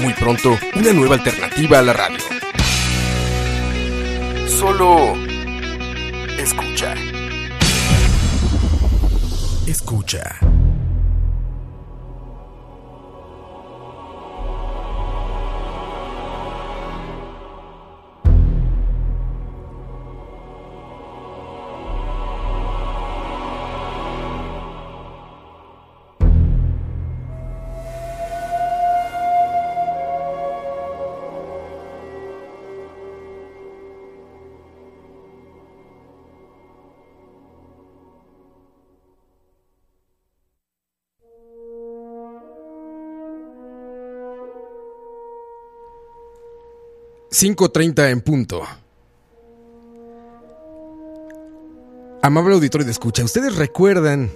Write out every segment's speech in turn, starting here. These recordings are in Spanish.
Muy pronto, una nueva alternativa a la radio. Solo escucha. Escucha. ...5.30 en punto. Amable auditorio de escucha, ¿ustedes recuerdan...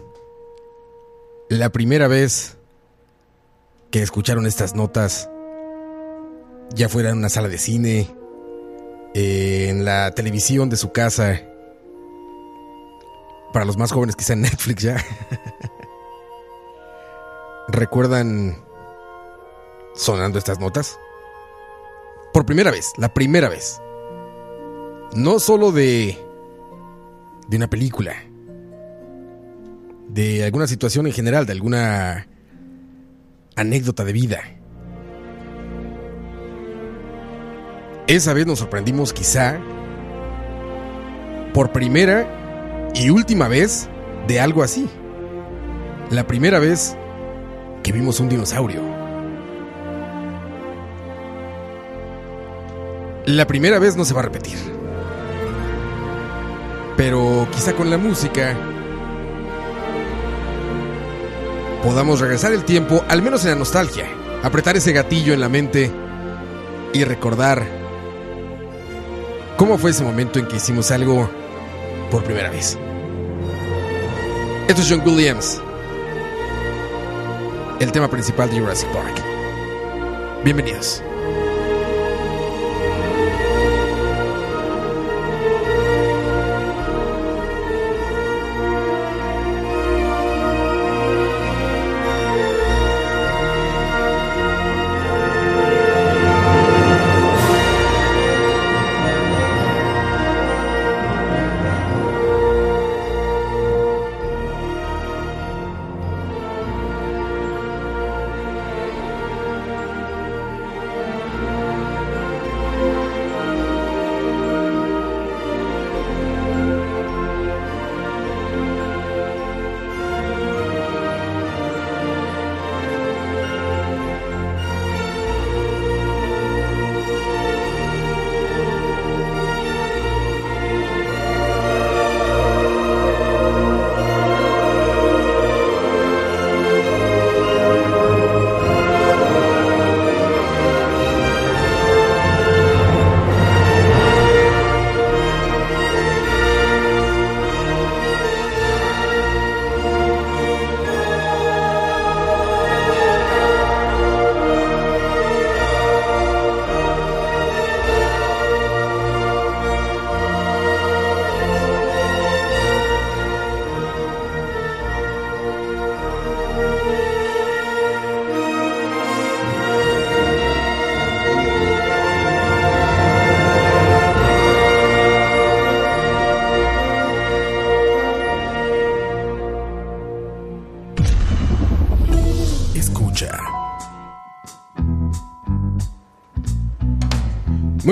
...la primera vez... ...que escucharon estas notas... ...ya fuera en una sala de cine... ...en la televisión de su casa... ...para los más jóvenes quizá en Netflix ya... ¿Recuerdan... ...sonando estas notas? Por primera vez, la primera vez. No solo de. de una película. De alguna situación en general, de alguna anécdota de vida. Esa vez nos sorprendimos quizá por primera y última vez de algo así. La primera vez que vimos un dinosaurio. La primera vez no se va a repetir. Pero quizá con la música podamos regresar el tiempo, al menos en la nostalgia, apretar ese gatillo en la mente y recordar cómo fue ese momento en que hicimos algo por primera vez. Esto es John Williams, el tema principal de Jurassic Park. Bienvenidos.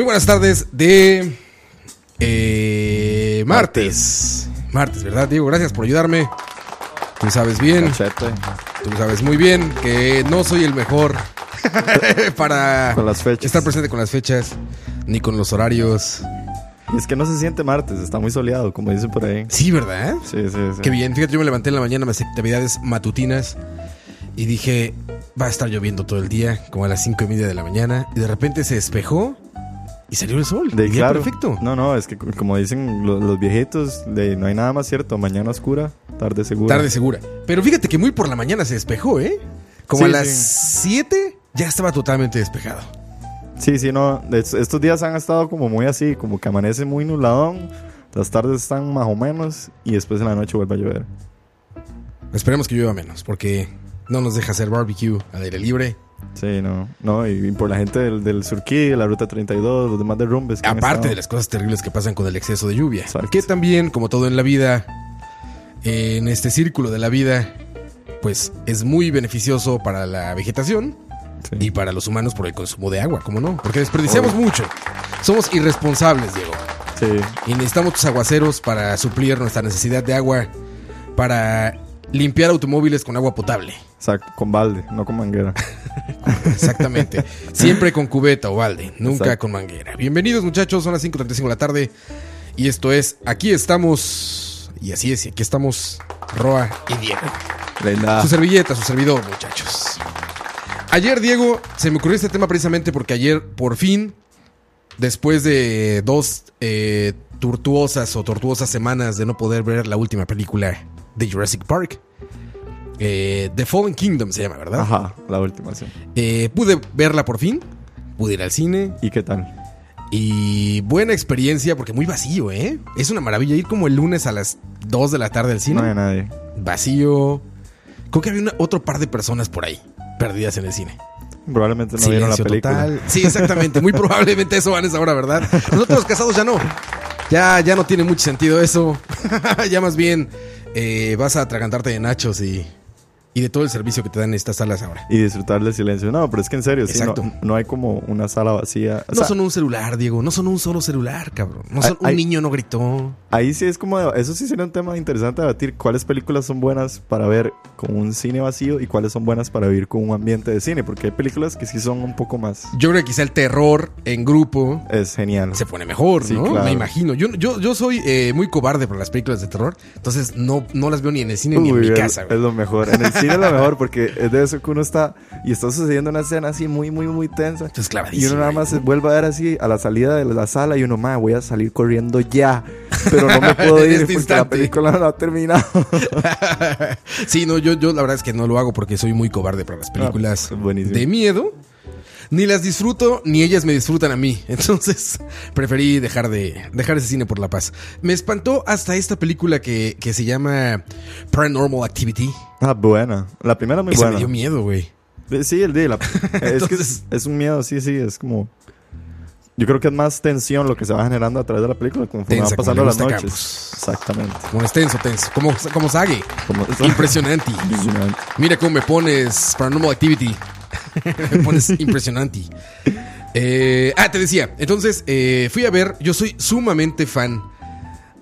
Muy buenas tardes de eh, martes. Martes, ¿verdad, Diego? Gracias por ayudarme. Tú sabes bien. Tú sabes muy bien que no soy el mejor para Con las fechas. estar presente con las fechas ni con los horarios. Y es que no se siente martes, está muy soleado, como dicen por ahí. Sí, ¿verdad? Sí, sí, sí. Qué bien. Fíjate, yo me levanté en la mañana, hacía actividades matutinas y dije, va a estar lloviendo todo el día, como a las cinco y media de la mañana, y de repente se despejó y salió el sol. De claro. perfecto. No, no, es que como dicen lo- los, viejitos, de, no hay nada más cierto. Mañana oscura, tarde segura. Tarde segura. Pero fíjate que muy por la mañana se despejó, ¿eh? Como Sí, a las sí. 7 ya estaba totalmente despejado. Sí, sí, no. es- Estos días han estado como muy así, como que amanece muy nubladón. Las tardes están más o menos y después en la noche vuelve a llover. Esperemos que llueva menos, porque no nos deja hacer barbecue al aire libre. Sí, no. No, y, por la gente del, del Surquí, la Ruta 32, los demás derrumbes. que han Aparte de las cosas terribles que pasan con el exceso de lluvia. Exacto. Que también, como todo en la vida, en este círculo de la vida, pues es muy beneficioso para la vegetación Sí. y para los humanos por el consumo de agua, ¿cómo no? Porque desperdiciamos mucho. Somos irresponsables, Diego. Sí. Y necesitamos tus aguaceros para suplir nuestra necesidad de agua, para limpiar automóviles con agua potable. Exacto, con balde, no con manguera. Exactamente. Siempre con cubeta o balde, nunca Exacto. con manguera. Bienvenidos muchachos, son las 5.35 de la tarde. Y esto es, aquí estamos, y así es, y aquí estamos, Roa y Diego. Su servilleta, su servidor, muchachos. Ayer, Diego, se me ocurrió este tema precisamente porque ayer, por fin, después de dos eh, tortuosas o tortuosas semanas de no poder ver la última película de Jurassic Park, eh, The Fallen Kingdom se llama, ¿verdad? Ajá, la última, sí. Eh, pude verla por fin, pude ir al cine ¿Y qué tal? y buena experiencia porque muy vacío, ¿eh? Es una maravilla ir como el lunes a las 2 de la tarde al cine. No hay nadie. Vacío. Creo que había una- otro par de personas por ahí perdidas en el cine. Probablemente no vieron la Silencio película. total. Sí, exactamente. Muy probablemente eso van a esa hora, ¿verdad? Nosotros los casados ya no. Ya, ya no tiene mucho sentido eso. ya más bien eh, vas a atragantarte de nachos y, y de todo el servicio que te dan estas salas ahora. Y disfrutar del silencio. No, pero es que en serio, sí, no, no hay como una sala vacía. O No sea, son un celular, Diego. No son un solo celular, cabrón. No son, un niño no gritó. Ahí sí es como, eso sí sería un tema interesante debatir cuáles películas son buenas para ver con un cine vacío y cuáles son buenas para vivir con un ambiente de cine, porque hay películas que sí son un poco más... Yo creo que quizá el terror en grupo Es genial. se pone mejor, Sí, ¿no? claro. Me imagino. Yo, yo, yo soy eh, muy cobarde para las películas de terror. Entonces no, no las veo ni en el cine ni en mi es- casa, es, güey. lo mejor. En el cine es lo mejor porque es de eso que uno está y está sucediendo una escena así muy, muy, muy tensa. Entonces, Y uno nada más se vuelve a ver así a la salida de la sala y uno, ma, voy a salir corriendo ya. Pero no me puedo ir este porque la película no ha terminado. sí, no, yo, yo la verdad es que no lo hago porque soy muy cobarde para las películas Ah, de miedo. Ni las disfruto, ni ellas me disfrutan a mí. Entonces, preferí dejar de dejar ese cine por la paz. Me espantó hasta esta película que, que se llama Paranormal Activity. Ah, buena. La primera muy Esa buena. me dio miedo, güey. Eh, Sí, el de la... es que Entonces- es, es un miedo, sí, sí, es como... Yo creo que es más tensión lo que se va generando a través de la película conforme Tensa, van pasando las noches. Campos. Exactamente. Como es tenso, tenso. Como. Como- Impresionante. Impresionante. Mira cómo me pones Paranormal Activity. me pones impresionante. Eh, ah, te decía. Entonces, eh, fui a ver. Yo soy sumamente fan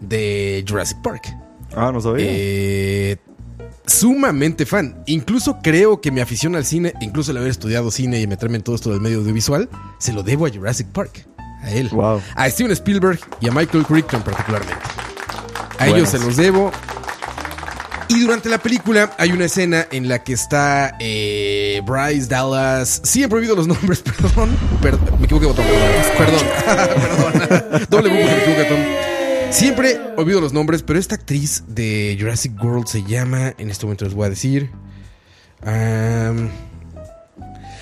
de Jurassic Park. Ah, no sabía. Eh, sumamente fan. Incluso creo que mi afición al cine, incluso el haber estudiado cine y meterme en todo esto del medio audiovisual, se lo debo a Jurassic Park. A él. Wow. A Steven Spielberg y a Michael Crichton particularmente. A ellos se los debo. Y durante la película hay una escena en la que está eh, Bryce Dallas. Sí, he prohibido los nombres, perdón. Per- me equivoqué botón, perdón. Perdón. Doble bumbo que me equivoqué botón. Siempre olvido los nombres, pero esta actriz de Jurassic World se llama. En este momento les voy a decir. am,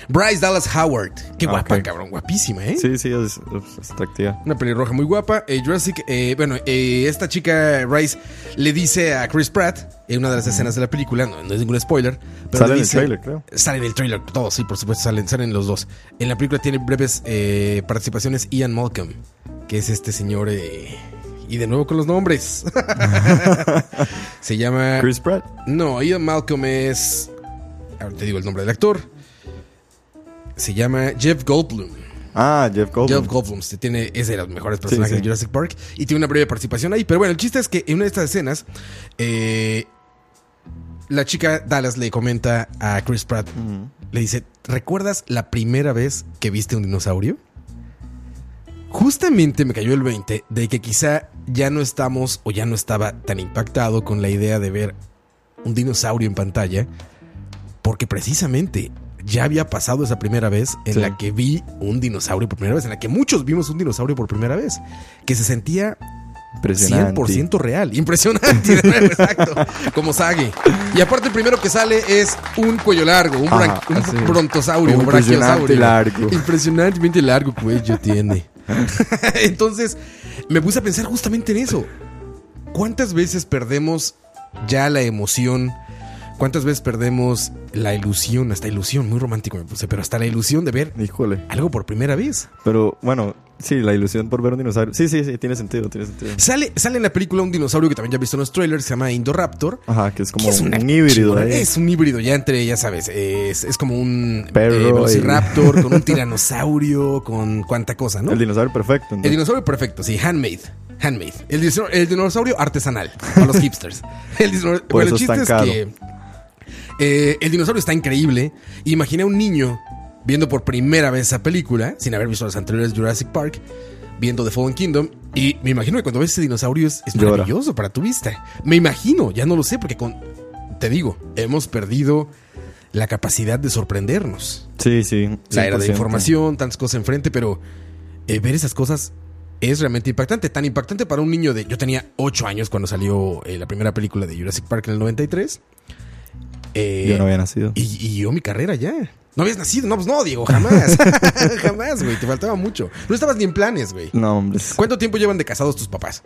Bryce Dallas Howard. Qué Ah, guapa, cabrón. Guapísima, ¿eh? Sí, sí, es, es atractiva. Una pelirroja muy guapa. Eh, Jurassic, eh, bueno, eh, esta chica Rice le dice a Chris Pratt en una de las escenas de la película, no, no es ningún spoiler, pero Sale le en el trailer, creo. Sale en el trailer, todos, sí, por supuesto, salen, salen los dos. En la película tiene breves eh, participaciones Ian Malcolm, que es este señor. eh, y de nuevo con los nombres. Se llama. Chris Pratt. No, Ian Malcolm es. Ahora te digo el nombre del actor. Se llama Jeff Goldblum. Ah, Jeff Goldblum. Jeff Goldblum este, tiene, es de los mejores personajes sí. de Jurassic Park y tiene una breve participación ahí. Pero bueno, el chiste es que en una de estas escenas, eh, la chica Dallas le comenta a Chris Pratt, le dice, ¿recuerdas la primera vez que viste un dinosaurio? Justamente me cayó el 20 de que quizá ya no estamos o ya no estaba tan impactado con la idea de ver un dinosaurio en pantalla, porque precisamente ya había pasado esa primera vez en Sí. la que vi un dinosaurio por primera vez, en la que muchos vimos un dinosaurio por primera vez, que se sentía Impresionante. 100% real. Impresionante, de nuevo, exacto. Como Sage. Y aparte, el primero que sale es un cuello largo, un, Ajá, un brontosaurio, un Impresionante brachiosaurio. largo. Impresionantemente largo cuello tiene. Entonces, me puse a pensar justamente en eso. ¿Cuántas veces perdemos ya la emoción? ¿Cuántas veces perdemos la ilusión? Hasta ilusión, muy romántico me puse, pero hasta la ilusión de ver Híjole. algo por primera vez. Pero bueno, sí, la ilusión por ver un dinosaurio. Sí, sí, sí, tiene sentido, tiene sentido. Sale, sale en la película un dinosaurio que también ya he visto en los trailers, se llama Indoraptor. Ajá, que es como que es una un híbrido ahí. Es un híbrido ya entre, ya sabes, es, es como un Perro eh, y- velociraptor con un tiranosaurio, con cuánta cosa, ¿no? El dinosaurio perfecto. El dinosaurio perfecto, sí, handmade. Handmade. El, dino- el dinosaurio artesanal, para los hipsters. El dinosaurio, Por bueno, el chiste es que eh, el dinosaurio está increíble. Imaginé a un niño viendo por primera vez esa película, sin haber visto las anteriores Jurassic Park, viendo The Fallen Kingdom. Y me imagino que cuando ves ese dinosaurio es, maravilloso para tu vista. Me imagino, ya no lo sé, porque con, te digo, hemos perdido la capacidad de sorprendernos Sí, sí. la era de 100%. información, tantas cosas enfrente, pero eh, ver esas cosas es realmente impactante. Tan impactante para un niño de. Yo tenía 8 años cuando salió eh, la primera película de Jurassic Park en el 93. Eh, Yo no había nacido. y, y yo mi carrera ya. No habías nacido, no, pues no, Diego, jamás. jamás, güey, te faltaba mucho. No estabas ni en planes, güey. No, hombre. ¿Cuánto tiempo llevan de casados tus papás?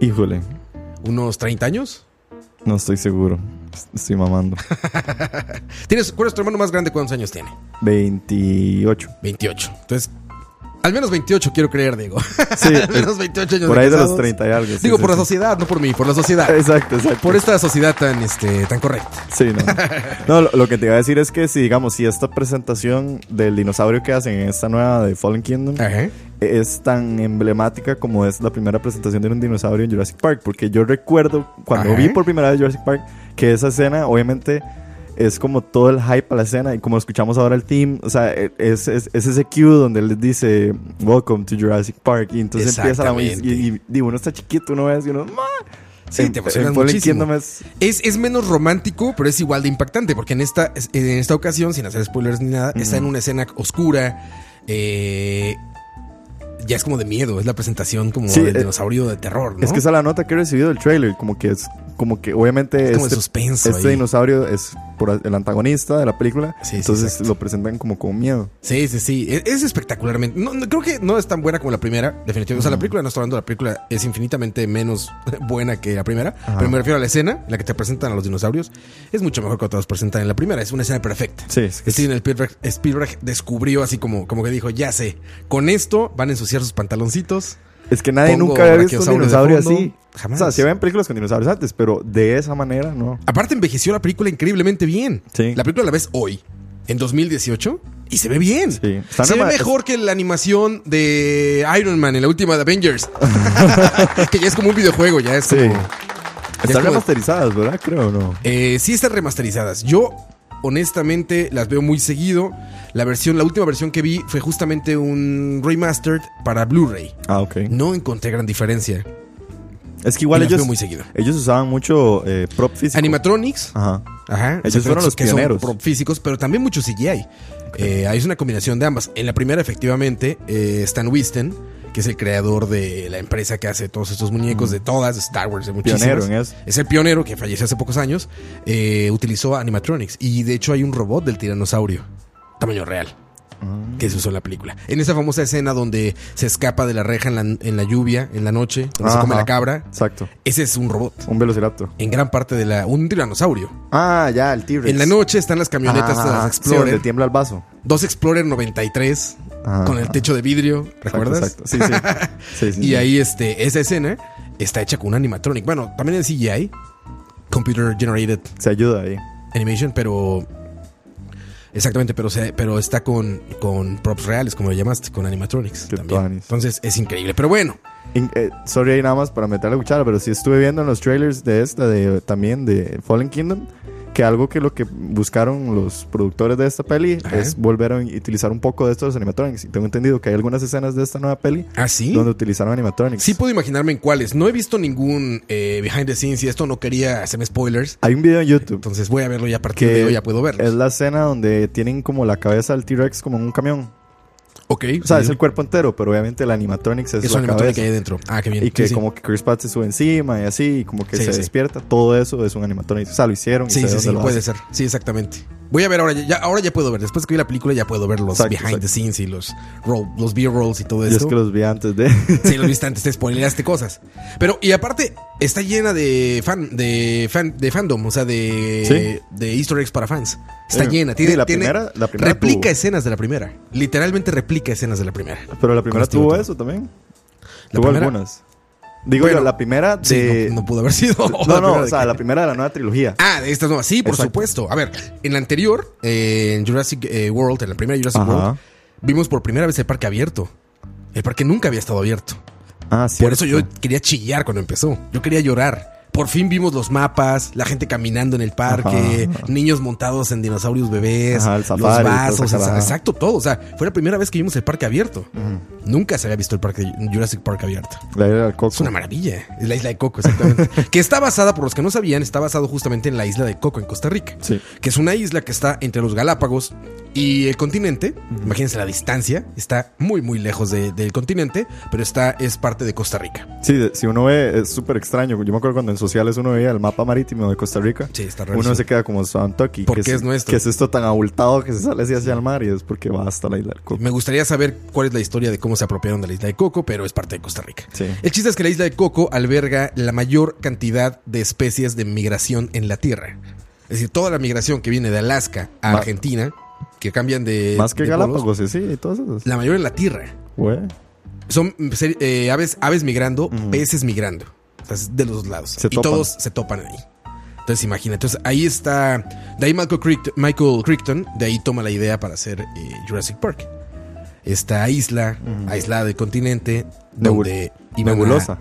Híjole, ¿Unos 30 años? no estoy seguro. Estoy mamando. ¿Tienes, ¿Cuál es tu hermano más grande? ¿Cuántos años tiene? 28. 28. Entonces, al menos 28 quiero creer, Diego. Sí, al menos 28 años por ahí de los casados. 30 y algo. sí, Digo, sí, por la sociedad, no por mí, por la sociedad. Exacto, exacto. Por esta sociedad tan, este, tan correcta. Sí, no. No, lo, lo que te iba a decir es que si, digamos, si esta presentación del dinosaurio que hacen en esta nueva de Fallen Kingdom Ajá. es tan emblemática como es la primera presentación de un dinosaurio en Jurassic Park. Porque yo recuerdo cuando Ajá. vi por primera vez Jurassic Park que esa escena, obviamente, es como todo el hype a la escena. Y como escuchamos ahora el team, o sea, e, es, es, es ese cue donde les dice Welcome to Jurassic Park. Y entonces empieza la. Y, y, digo, uno está chiquito, uno ve así, uno. "Ma". Sí, En- te emocionas en Fallen muchísimo. Es- Es, es menos romántico, pero es igual de impactante, porque en esta, en esta ocasión, sin hacer spoilers ni nada, está en una escena oscura. eh, ya es como de miedo, es la presentación como Sí, del eh, dinosaurio de terror, ¿no? Es que esa es la nota que he recibido del trailer, como que es como que obviamente Es como este, suspenso este dinosaurio es por el antagonista de la película, Sí, sí, entonces lo presentan como con miedo. Sí, sí, sí. Es, es espectacularmente. No, no, creo que no es tan buena como la primera, definitivamente. O sea, la película, no estoy hablando de la película, es infinitamente menos buena que la primera. Pero me refiero a la escena en la que te presentan a los dinosaurios. Es mucho mejor que te los presentan en la primera. Es una escena perfecta. Sí, es que Steven Spielberg, Spielberg descubrió así como, como que dijo, ya sé, con esto van a ensuciar sus pantaloncitos. es que nadie Pongo nunca había visto un dinosaurio así. Jamás. O sea, sí habían películas con dinosaurios antes, pero de esa manera no. Aparte envejeció la película increíblemente bien. Sí. La película la ves hoy, en 2018, y se ve bien. Sí. Se ve mejor que la animación de Iron Man en la última de Avengers. que ya es como un videojuego, ya es Sí. como... es Están como- remasterizadas, ¿verdad? Creo, ¿no? Eh, sí están remasterizadas. Yo, honestamente, las veo muy seguido. La versión, la última versión que vi fue justamente un remastered para Blu-ray. Ah, ok. No encontré gran diferencia. Es que igual ellos, muy seguido. ellos usaban mucho eh, prop físico. Animatronics. Ajá. Ajá. Ellos fueron los que son pioneros. prop físicos, pero también mucho CGI. Eh, es una combinación de ambas. En la primera, efectivamente, eh, Stan Winston, que es el creador de la empresa que hace todos estos muñecos de todas, de Star Wars, de muchísimas. Pionero en eso. Es el pionero que falleció hace pocos años. eh, utilizó animatronics. Y de hecho hay un robot del tiranosaurio. Tamaño real. Que se usó en la película. En esa famosa escena donde se escapa de la reja en la, en la lluvia, en la noche, donde se come Ajá. la cabra. Exacto. Ese es un robot. Un velociraptor. En gran parte de la. Un tiranosaurio. Ah, ya, el T-Rex. En la noche están las camionetas, Ajá, las sí, Explorer. donde tiembla el vaso. dos Explorer 93 Ajá. con el techo de vidrio, ¿recuerdas? Exacto, exacto. Sí, sí. sí, sí, Y sí. ahí este, esa escena está hecha con un animatronic. Bueno, también en CGI, Computer Generated Se ayuda ahí. Animation, pero... Exactamente, pero, se, pero está con, con props reales, como lo llamaste, con animatronics también. Entonces es increíble. Pero bueno, In- eh, sorry ahí nada más para meter la cuchara, pero sí estuve viendo en los trailers de esta, de, también de Fallen Kingdom, que algo que lo que buscaron los productores de esta peli Ajá. es volver a utilizar un poco de estos animatronics. Y tengo entendido que hay algunas escenas de esta nueva peli ¿Ah, sí? donde utilizaron animatronics. Sí puedo imaginarme en cuáles. No he visto ningún eh, behind the scenes y esto no quería hacerme spoilers. Hay un video en YouTube Entonces voy a verlo ya a partir de hoy, ya puedo verlo. es la escena donde tienen como la cabeza del T-Rex como en un camión. Ok. O sea, sí. es el cuerpo entero, pero obviamente el animatronics es, Es la animatronic cabeza. que hay dentro. Ah, qué bien. Y que Sí, como que Chris Pratt se sube encima y así, y como que se despierta. Todo eso es un animatronic. O sea, lo hicieron. y Sí, sé sí, sí, puede ser. Sí, exactamente. Voy a ver ahora, ya, ahora ya puedo ver. Después que vi la película ya puedo ver los Exacto, behind exacto. the scenes y los, roll- los B-rolls y todo Y es esto. que los vi antes de. Sí, los viste antes, te spoileaste cosas. Pero, y aparte, está llena de fan, de fan, de fandom, o sea, de, de easter eggs para fans. Está llena. Tiene, la tiene- primera- la primera replica tuvo. escenas de la primera. Literalmente replica escenas de la primera. Pero la primera tuvo eso también. La tuvo primera- algunas. Digo Bueno, yo, la primera Sí, de. no, no pudo haber sido. no, no, o sea, que- la primera de la nueva trilogía. Ah, de estas nuevas. Sí, por Exacto. supuesto. A ver, en la anterior, eh, en Jurassic eh, World, en la primera Jurassic Ajá. World, vimos por primera vez el parque abierto. El parque nunca había estado abierto. Ah, Por eso yo quería chillar cuando empezó. Yo quería llorar. Por fin vimos los mapas, la gente caminando en el parque, Ajá. niños montados en dinosaurios bebés, Ajá, los vasos, el- exacto, todo. O sea, fue la primera vez que vimos el parque abierto. Nunca se había visto el parque Jurassic Park abierto. La isla del Coco. Es una maravilla. Es la isla de Coco, exactamente. que está basada, por los que no sabían, está basado justamente en la isla de Coco, en Costa Rica. Sí. Que es una isla que está entre los Galápagos y el continente. Imagínense la distancia. Está muy, muy lejos de- del continente, pero está, es parte de Costa Rica. Sí, de- si uno ve, es súper extraño. Yo me acuerdo cuando en sociales uno veía el mapa marítimo de Costa Rica. Sí, está Uno se queda como Santoki. Porque que es nuestro. Que es esto tan abultado que se sale así hacia el mar y es porque va hasta la isla del Coco. Me gustaría saber cuál es la historia de cómo se apropiaron de la isla de Coco, pero es parte de Costa Rica. Sí. El chiste es que la isla de Coco alberga la mayor cantidad de especies de migración en la Tierra. Es decir, toda la migración que viene de Alaska a Ma- Argentina, que cambian de. Más que de polos, Galápagos, sí, sí, y todas esas. La mayor en la Tierra. Güey. Son eh, aves, aves migrando, peces migrando. De los dos lados. Se y topan. todos se topan ahí. Entonces imagina, entonces ahí está. De ahí Michael Crichton, Michael Crichton de ahí toma la idea para hacer eh, Jurassic Park. Esta isla, aislada del continente, Nebul- donde Nebulosa.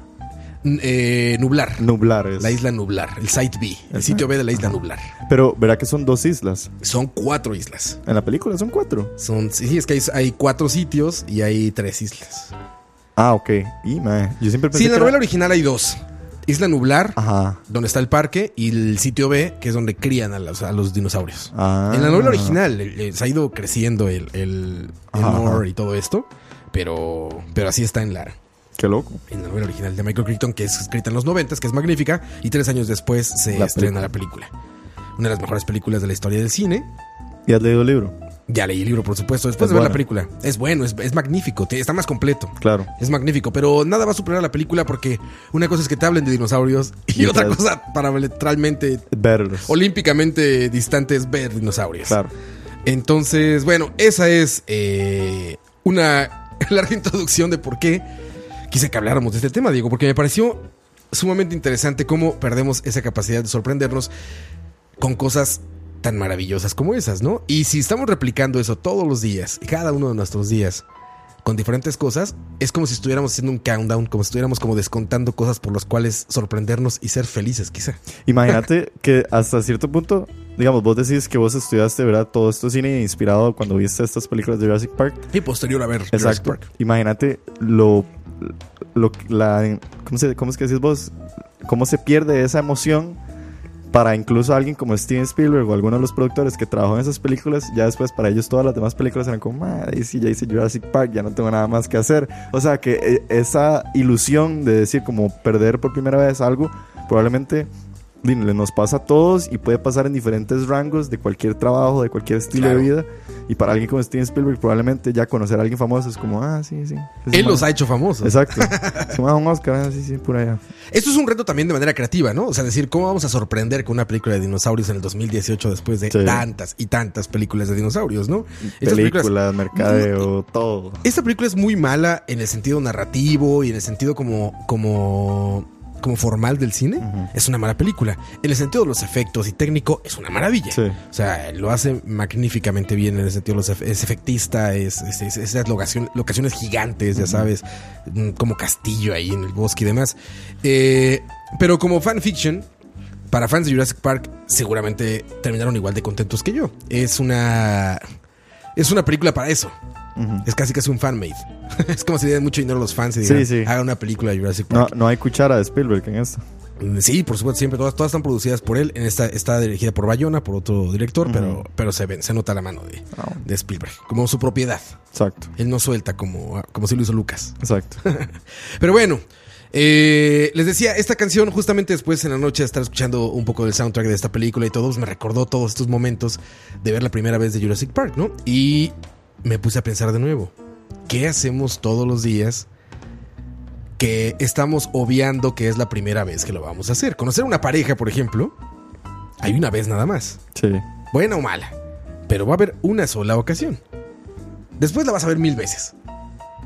Eh, nublar. Nublar es. La isla Nublar, el Site B, el sitio B de la isla Nublar. Pero verá que son dos islas. Son cuatro islas. En la película son cuatro. Son, sí, es que hay, hay cuatro sitios y hay tres islas. Ah, ok. Y, mae, yo siempre pensé Sí, en la novela era- original hay dos. Isla Nublar, Ajá. donde está el parque, y el sitio B, que es donde crían a los, a los dinosaurios. Ah. En la novela original eh, se ha ido creciendo el, el, el lore y todo esto, pero, pero así está en la, Qué loco. en la novela original de Michael Crichton, que es escrita en los 90, que es magnífica, y tres años después se La estrena la película. Una de las mejores películas de la historia del cine. ¿Y has leído el libro? Ya leí el libro, por supuesto, después Es de ver la película. Es bueno, es, es magnífico, te- está más completo. Claro. Es magnífico, pero nada va a superar a la película porque una cosa es que te hablen de dinosaurios y, Y otra cosa parametralmente, Verlos. olímpicamente distante es ver dinosaurios. Claro. Entonces, bueno, esa es eh, una larga introducción de por qué quise que habláramos de este tema, Diego, porque me pareció sumamente interesante cómo perdemos esa capacidad de sorprendernos con cosas tan maravillosas como esas, ¿no? Y si estamos replicando eso todos los días, cada uno de nuestros días, con diferentes cosas, es como si estuviéramos haciendo un countdown, como si estuviéramos como descontando cosas por las cuales sorprendernos y ser felices, quizá. Imagínate que hasta cierto punto, digamos, vos decís que vos estudiaste, ¿verdad? Todo esto cine inspirado cuando viste estas películas de Jurassic Park. Y posterior a ver Jurassic Exacto. Park. Imagínate lo, lo la, ¿cómo, se, ¿cómo es que decís vos? ¿Cómo se pierde esa emoción para incluso alguien como Steven Spielberg o alguno de los productores que trabajó en esas películas? Ya después para ellos todas las demás películas eran como, madre, sí, ya hice Jurassic Park, ya no tengo nada más que hacer. O sea que eh, esa ilusión de decir como perder por primera vez algo, probablemente nos pasa a todos y puede pasar en diferentes rangos de cualquier trabajo, de cualquier estilo Claro. de vida. Y para alguien como Steven Spielberg, probablemente ya conocer a alguien famoso es como, ah, sí, sí. Él man- los ha hecho famosos. Exacto. Se llama un Oscar, ah, sí, sí, por allá. Esto es un reto también de manera creativa, ¿no? O sea, decir, ¿cómo vamos a sorprender con una película de dinosaurios en el 2018 después de Sí. tantas y tantas películas de dinosaurios, ¿no? Películas, mercadeo, todo. Esta película es muy mala en el sentido narrativo y en el sentido como, como, como formal del cine. Es una mala película. En el sentido de los efectos y técnico, es una maravilla. Sí. O sea, lo hace magníficamente bien en el sentido de los efe- es efectista, es, es- es- esas locaciones gigantes, ya sabes, mm, como castillo ahí en el bosque y demás. Eh, pero como fanfiction, para fans de Jurassic Park, seguramente terminaron igual de contentos que yo. Es una. Es una película para eso. Es casi casi un fan-made. es como si dieran mucho dinero a los fans y digan, hagan una película de Jurassic Park. No, no hay cuchara de Spielberg en esto. Mm, sí, por supuesto, siempre todas, todas están producidas por él. En esta está dirigida por Bayona, por otro director, pero, pero se ven, se nota la mano de, ah. de, Spielberg, como su propiedad. Exacto. Él no suelta como, como si lo hizo Lucas. Exacto. pero bueno, eh, les decía, esta canción, justamente después en la noche de estar escuchando un poco del soundtrack de esta película y todos, me recordó todos estos momentos de ver la primera vez de Jurassic Park, ¿no? Y me puse a pensar de nuevo, ¿qué hacemos todos los días? que estamos obviando que es la primera vez que lo vamos a hacer. Conocer una pareja, por ejemplo, hay una vez nada más. Sí. Buena o mala. Pero va a haber una sola ocasión. Después la vas a ver mil veces.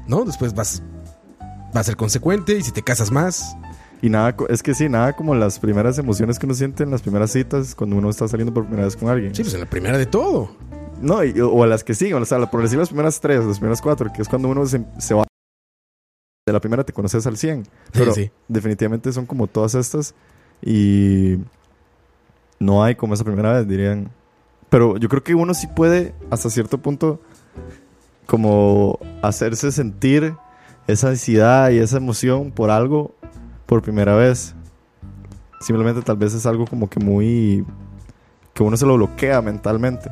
¿No? Después vas, va a ser consecuente y si te casas más. Y nada, es que sí, nada como las primeras emociones que uno siente en las primeras citas cuando uno está saliendo por primera vez con alguien. Sí, pues en la primera de todo. No, o a las que siguen, o sea, por decir las primeras tres, las primeras cuatro, que es cuando uno se, se va de la primera te conoces al 100. Pero definitivamente son como todas estas y no hay como esa primera vez, dirían. Pero yo creo que uno sí puede, hasta cierto punto, como hacerse sentir esa ansiedad y esa emoción por algo por primera vez. Simplemente tal vez es algo como que muy... que uno se lo bloquea mentalmente.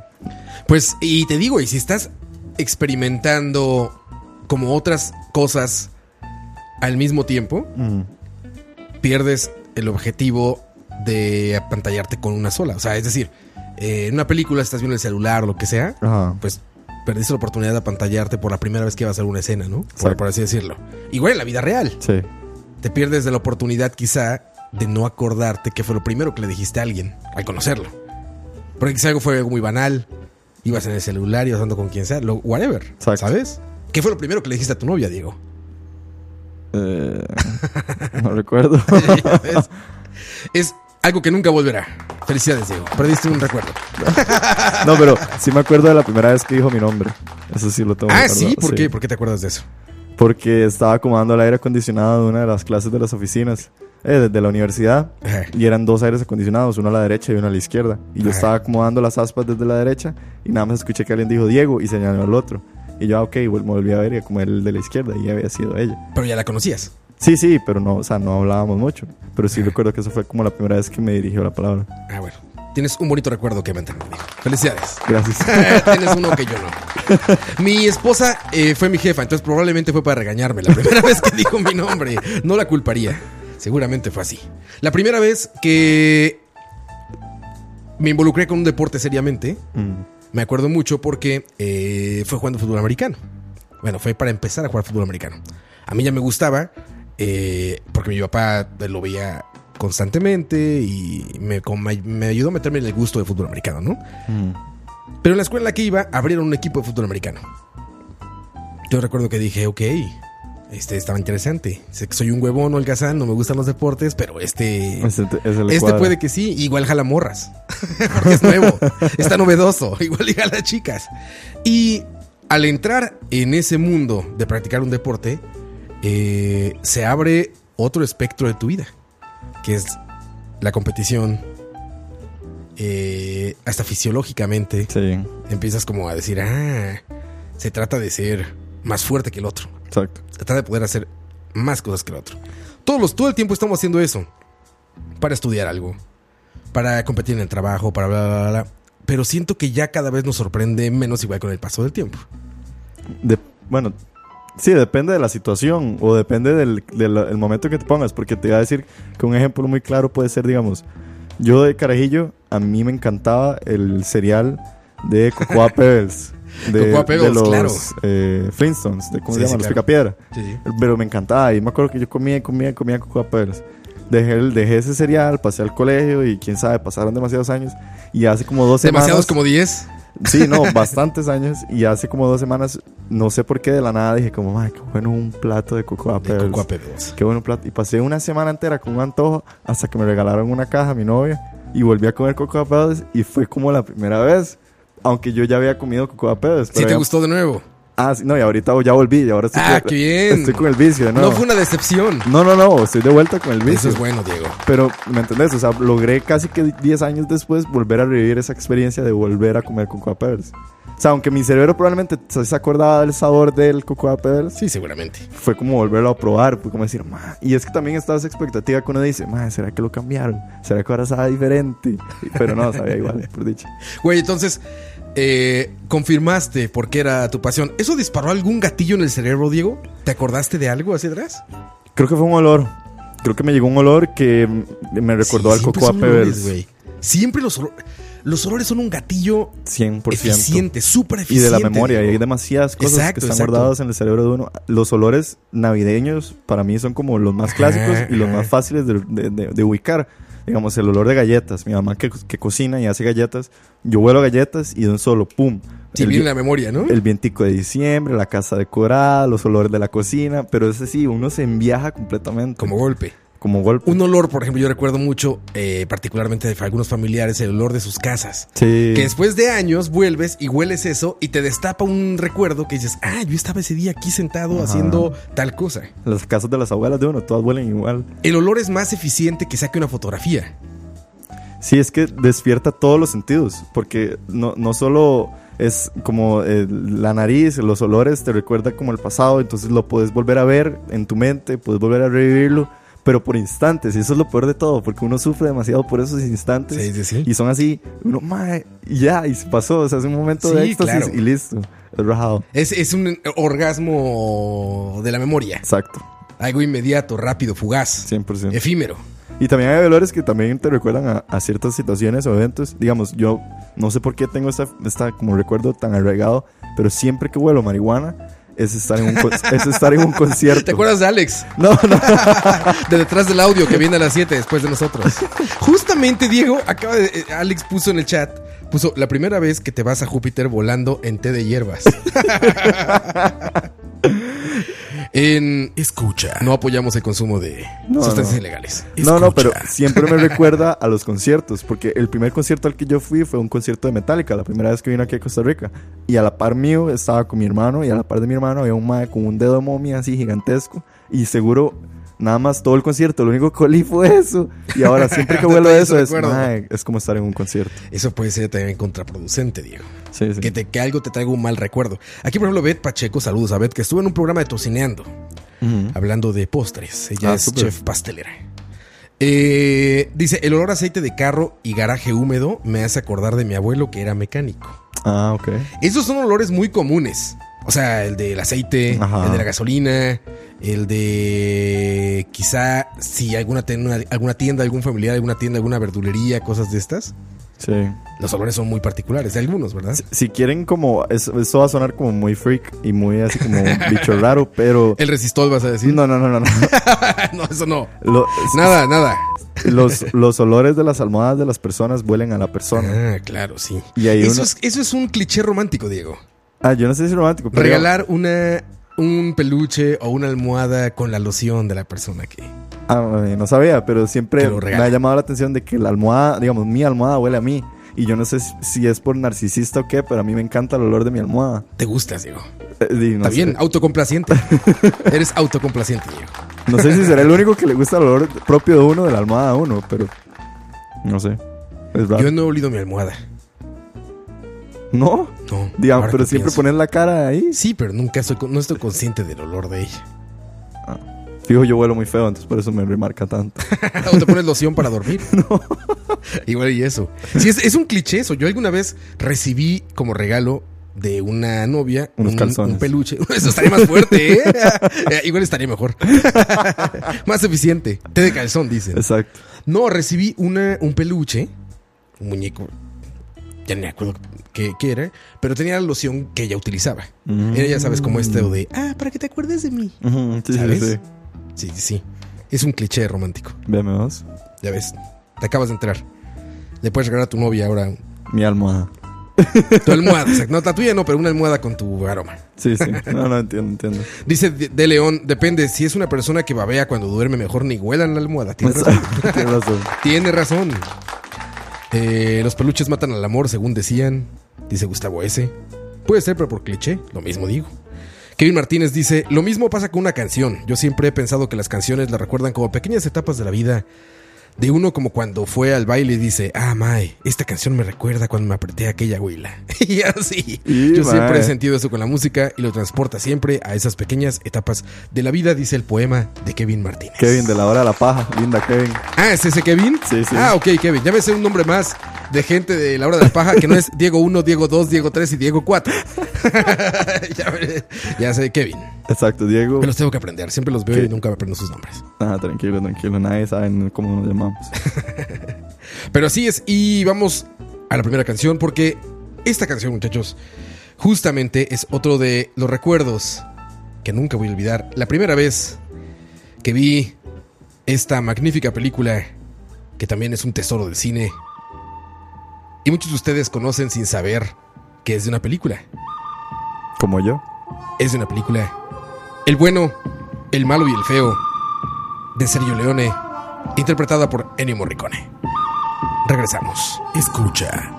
Pues, y te digo, y si estás experimentando como otras cosas al mismo tiempo, pierdes el objetivo de apantallarte con una sola. O sea, es decir, eh, en una película estás viendo el celular o lo que sea, pues perdiste la oportunidad de apantallarte por la primera vez que vas a hacer una escena, ¿no? Por, así decirlo. Igual en la vida real. Sí. Te pierdes de la oportunidad quizá de no acordarte qué fue lo primero que le dijiste a alguien al conocerlo. Porque quizá algo fue algo muy banal. Ibas en el celular, ibas andando con quien sea, lo, whatever. ¿Sabes? ¿Qué fue lo primero que le dijiste a tu novia, Diego? Eh, no recuerdo. es algo que nunca volverá. Felicidades, Diego. Perdiste un recuerdo. no, pero sí me acuerdo de la primera vez que dijo mi nombre. Eso sí lo tengo. Ah, sí. ¿Por qué? ¿Por qué te acuerdas de eso? Porque estaba acomodando el aire acondicionado de una de las clases de las oficinas. Eh, de la universidad y eran dos aires acondicionados, uno a la derecha y uno a la izquierda. Y yo estaba acomodando las aspas desde la derecha y nada más escuché que alguien dijo Diego y señaló al otro. Y yo, ah, ok, me volví a ver y como el de la izquierda y había sido ella. Pero ya la conocías. Sí, sí, pero no, o sea, no hablábamos mucho. Pero sí recuerdo que eso fue como la primera vez que me dirigió la palabra. Ah, bueno. Tienes un bonito recuerdo que mantener. Felicidades. Gracias. Tienes uno que yo no. Mi esposa eh, fue mi jefa, entonces probablemente fue para regañarme la primera vez que dijo mi nombre. No la culparía. Seguramente fue así. La primera vez que me involucré con un deporte seriamente. Mm. Me acuerdo mucho porque eh, fue jugando fútbol americano. Bueno, fue para empezar a jugar fútbol americano. A mí ya me gustaba eh, porque mi papá lo veía constantemente y me, ayudó a meterme en el gusto de fútbol americano, ¿no? Mm. Pero en la escuela en la que iba abrieron un equipo de fútbol americano. Yo recuerdo que dije, ok, este estaba interesante. Sé que soy un huevón holgazán, no me gustan los deportes, pero este. Este, este puede que sí. Igual jala morras. Porque es nuevo. está novedoso. Igual jala chicas. Y al entrar en ese mundo de practicar un deporte, eh, se abre otro espectro de tu vida. Que es la competición. Eh, hasta fisiológicamente. Empiezas como a decir, ah, se trata de ser más fuerte que el otro Exacto. Tratar de poder hacer más cosas que el otro. Todos los, todo el tiempo estamos haciendo eso. Para estudiar algo. Para competir en el trabajo, para bla, bla, bla. Pero siento que ya cada vez nos sorprende menos igual con el paso del tiempo. De, bueno, sí, depende de la situación o depende del, momento que te pongas. Porque te iba a decir que un ejemplo muy claro puede ser, digamos, yo de carajillo, a mí me encantaba el cereal de Cocoa Pebbles de, los eh, Flintstones, de cómo se llama, los picapiedra. Pero me encantaba y me acuerdo que yo comía, comía, comía Cocoa Pebbles. Dejé, dejé ese cereal, pasé al colegio y quién sabe, pasaron demasiados años y hace como dos semanas... ¿Demasiados como 10? Sí, no, bastantes años y hace como dos semanas, no sé por qué de la nada dije como, ay, qué bueno un plato de Cocoa Pebbles. Qué bueno un plato. Y pasé una semana entera con un antojo hasta que me regalaron una caja a mi novia y volví a comer Cocoa Pebbles y fue como la primera vez aunque yo ya había comido cocoa Pebbles. ¿Sí te gustó de nuevo? Ah, sí, no, y ahorita ya volví, y ahora estoy, Ah, con, qué bien. estoy con el vicio, ¿no? No fue una decepción. no, no, no, estoy de vuelta con el vicio. Eso es bueno, Diego. Pero, ¿me entendés? O sea, logré casi que 10 años después volver a revivir esa experiencia de volver a comer Cocoa Pebbles. O sea, aunque mi cerebro probablemente se acordaba del sabor del Cocoa Pebbles, Sí, seguramente. fue como volverlo a probar, fue como decir, ma. Y es que también estaba esa expectativa que uno dice, ma, ¿será que lo cambiaron? ¿Será que ahora sabe diferente? Pero no, sabía igual, por dicho. Güey, entonces, eh, confirmaste por qué era tu pasión. ¿Eso disparó algún gatillo en el cerebro, Diego? ¿Te acordaste de algo hacia atrás? Creo que fue un olor. Creo que me llegó un olor que me recordó Sí, al Cocoa olores, Pebbles. Siempre los olores. Los olores son un gatillo 100%. eficiente, súper Y eficiente. de la memoria, y hay demasiadas cosas Exacto, que están exacto. guardadas en el cerebro de uno. Los olores navideños para mí son como los más clásicos y los ajá. más fáciles de, de- de- de ubicar. Digamos, el olor de galletas. Mi mamá que, que cocina y hace galletas, yo huelo galletas y de un solo, ¡pum! Sí, el, viene vi- la memoria, ¿no? el vientico de diciembre, la casa decorada, los olores de la cocina, pero ese sí, uno se enviaja completamente. Como golpe. Como golpe. Un olor, por ejemplo, yo recuerdo mucho, eh, particularmente de algunos familiares, el olor de sus casas. Sí. Que después de años vuelves y hueles eso y te destapa un recuerdo que dices, ah, yo estaba ese día aquí sentado Ajá. haciendo tal cosa. Las casas de las abuelas de uno, todas huelen igual. El olor es más eficiente que saque una fotografía. Sí, es que despierta todos los sentidos, porque no, no solo es como eh, la nariz, los olores te recuerda como el pasado, entonces lo puedes volver a ver en tu mente, puedes volver a revivirlo, pero por instantes, y eso es lo peor de todo, porque uno sufre demasiado por esos instantes. Sí, sí, sí. Y son así, uno, y ya, y se pasó, o sea, es un momento de éxtasis claro. y listo, es rajado. Es, es un orgasmo de la memoria. Exacto, Algo inmediato, rápido, fugaz, 100%. efímero. Y también hay olores que también te recuerdan a, a ciertas situaciones o eventos. Digamos, yo no sé por qué tengo esta, esta como recuerdo tan arraigado, pero siempre que huelo marihuana es estar en un, es estar en un concierto. ¿Te acuerdas de Alex? No, no. De detrás del audio que viene a las 7 después de nosotros. Justamente, Diego, acaba de. eh, Alex puso en el chat. Puso la primera vez que te vas a Júpiter volando en té de hierbas. en Escucha. No apoyamos el consumo de No, sustancias no. ilegales. No, no, pero siempre me recuerda a los conciertos, porque el primer concierto al que yo fui fue un concierto de Metallica, la primera vez que vine aquí a Costa Rica. Y a la par mío estaba con mi hermano, y a la par de mi hermano había un mae con un dedo de momia así gigantesco, y seguro nada más todo el concierto, lo único que olí fue eso. Y ahora siempre que vuelo eso es, como estar en un concierto. Eso puede ser también contraproducente, Diego. Sí, sí. Que, te, que algo te traiga un mal recuerdo. Aquí, por ejemplo, Beth Pacheco, saludos a Beth, que estuvo en un programa de Tocineando. Hablando de postres. Ella Ah, es chef pastelera. Eh, dice, el olor a aceite de carro y garaje húmedo me hace acordar de mi abuelo que era mecánico. Ah, ok. Esos son olores muy comunes. O sea, el del aceite, Ajá. el de la gasolina, el de quizá si alguna, ten- alguna tienda, algún familiar, alguna tienda, alguna verdulería, cosas de estas. Sí. Los olores son muy particulares, de algunos, ¿verdad? Si, si quieren como, eso, eso va a sonar como muy freak y muy así como un bicho raro, pero... El resistol, vas a decir. No, no, no, no. no. no, eso no. Lo- Nada, nada. los, los olores de las almohadas de las personas huelen a la persona. Ah, claro, sí. Y Eso, uno- es, eso es un cliché romántico, Diego. Ah, yo no sé si es romántico, pero... Regalar una un peluche o una almohada con la loción de la persona que. Ah, eh, no sabía, pero siempre me ha llamado la atención de que la almohada, digamos, mi almohada huele a mí. Y yo no sé si, es por narcisista o qué, pero a mí me encanta el olor de mi almohada. Te gustas, Diego. Eh, no Está sé. bien, autocomplaciente. Eres autocomplaciente, Diego. No sé si será el único que le gusta el olor propio de uno, de la almohada a uno, pero... No sé. Es raro. Yo no he olido mi almohada. No, No. digamos, pero siempre poner la cara ahí. Sí, pero nunca soy, no estoy consciente del olor de ella. Fijo, yo huelo muy feo, entonces por eso me remarca tanto. o te pones loción para dormir. No. Igual y eso. Sí, es, es un cliché eso. Yo alguna vez recibí como regalo de una novia Unos un, calzones. un peluche. Eso estaría más fuerte, ¿eh? Eh, Igual estaría mejor. más eficiente. Té de calzón, dicen. Exacto. No, recibí una, un peluche, un muñeco. Ya no me acuerdo qué, qué era, pero tenía la loción que ella utilizaba. Mm. Era, ya sabes, como este de, ah, para que te acuerdes de mí. Ujú, sí, sí, ¿Sabes? sí. Sí, sí. Es un cliché romántico. Véame vos. Ya ves, te acabas de entrar. Le puedes regalar a tu novia ahora Mi almohada. tu almohada. o sea, no, la tuya no, pero una almohada con tu aroma. Sí, sí. No, no entiendo, entiendo. Dice de, de León, depende. Si es una persona que babea cuando duerme, mejor ni huelan la almohada. Tiene razón. Tienes razón. Tiene razón. Eh, los peluches matan al amor, según decían. Dice Gustavo S. Puede ser, pero por cliché. Lo mismo digo. Kevin Martínez dice, lo mismo pasa con una canción. Yo siempre he pensado que las canciones la recuerdan como pequeñas etapas de la vida de uno como cuando fue al baile y dice, ah, Mae, esta canción me recuerda cuando me apreté aquella huila. y así. Yo siempre he sentido eso con la música y lo transporta siempre a esas pequeñas etapas de la vida, dice el poema de Kevin Martínez. Kevin, de la hora de la paja. Linda, Kevin. Ah, ¿es ese Kevin? Sí, sí. Ah, ok, Kevin. Ya me sé un nombre más de gente de la hora de la paja que no es Diego 1, Diego 2, Diego 3 y Diego 4. ya, sé, Kevin. Exacto, Diego. Me los tengo que aprender. Siempre los veo y nunca me aprendo sus nombres. Ah, tranquilo, tranquilo. Nadie sabe cómo nos llamamos. Pero así es. Y vamos a la primera canción porque esta canción, muchachos, justamente es otro de los recuerdos que nunca voy a olvidar. La primera vez que vi esta magnífica película, que también es un tesoro del cine, y muchos de ustedes conocen sin saber que es de una película. Como yo. Es de una película. El bueno, el malo y el feo, de Sergio Leone, interpretada por Ennio Morricone. Regresamos. Escucha.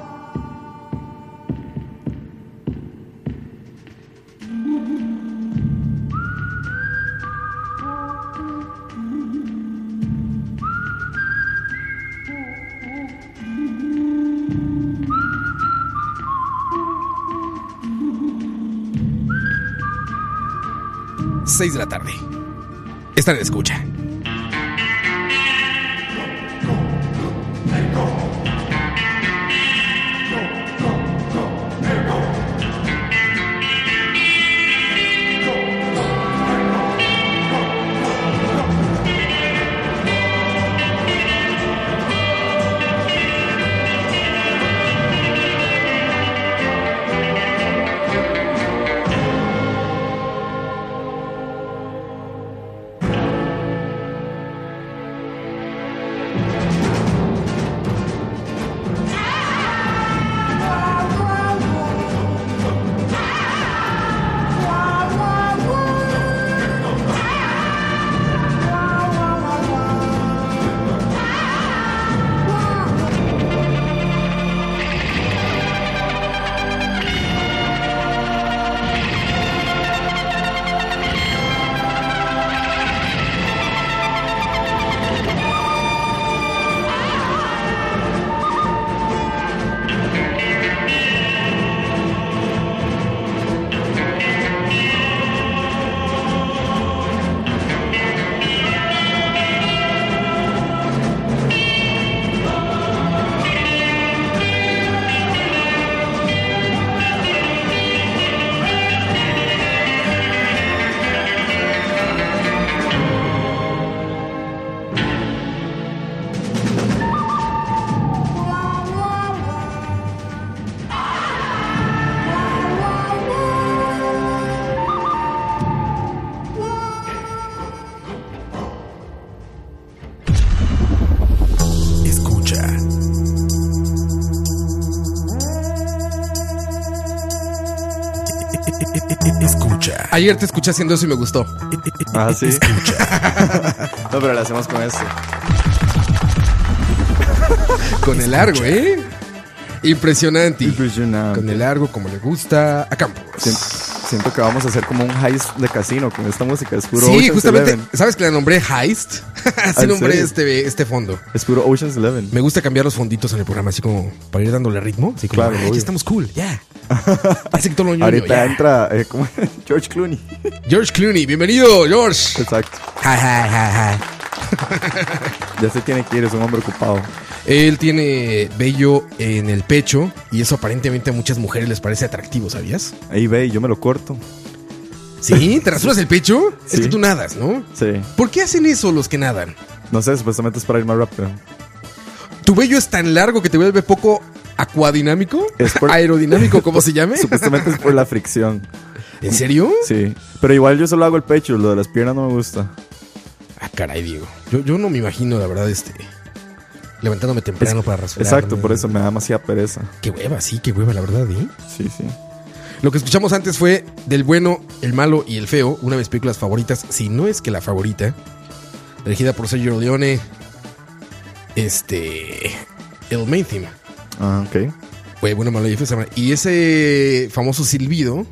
Seis de la tarde. Están en escucha. Ayer te escuché haciendo eso y me gustó. Ah, sí. no, pero lo hacemos con esto. con el largo, ¿eh? Impresionante. Impresionante. Con el largo, como le gusta a Campos. Siento, que vamos a hacer como un heist de casino con esta música. Es puro sí, justamente. ¿Sabes que la nombré Heist? así nombré este, este fondo. Es puro Ocean's Eleven. Me gusta cambiar los fonditos en el programa, así como para ir dándole ritmo. Así como, claro, ya estamos cool, ya. Así que todo lo Ahorita entra eh, George Clooney. George Clooney, bienvenido, George. Exacto. Ya se tiene que ir, es un hombre ocupado. Él tiene vello en el pecho y eso aparentemente a muchas mujeres les parece atractivo, ¿sabías? Ahí ve, yo me lo corto. ¿Sí? ¿Te rasuras el pecho? Es que tú nadas, ¿no? Sí. ¿Por qué hacen eso los que nadan? No sé, supuestamente es para ir más rápido. ¿Tu vello es tan largo que te vuelve poco acuadinámico? Es ¿Aerodinámico, como se llame? Supuestamente es por la fricción. ¿En serio? Sí. Pero igual yo solo hago el pecho, lo de las piernas no me gusta. Ah, caray, Diego. Yo, yo no me imagino, la verdad, este. Levantándome temprano para rasurar. Exacto, por eso me da demasiada pereza. Qué hueva, sí, qué hueva, la verdad, ¿eh? Sí, sí. Lo que escuchamos antes fue Del bueno, el malo y el feo, una de mis películas favoritas, si no es que la favorita. Dirigida por Sergio Leone. Este. El main theme. Ah, ok. Fue bueno, malo y feo. Y ese famoso silbido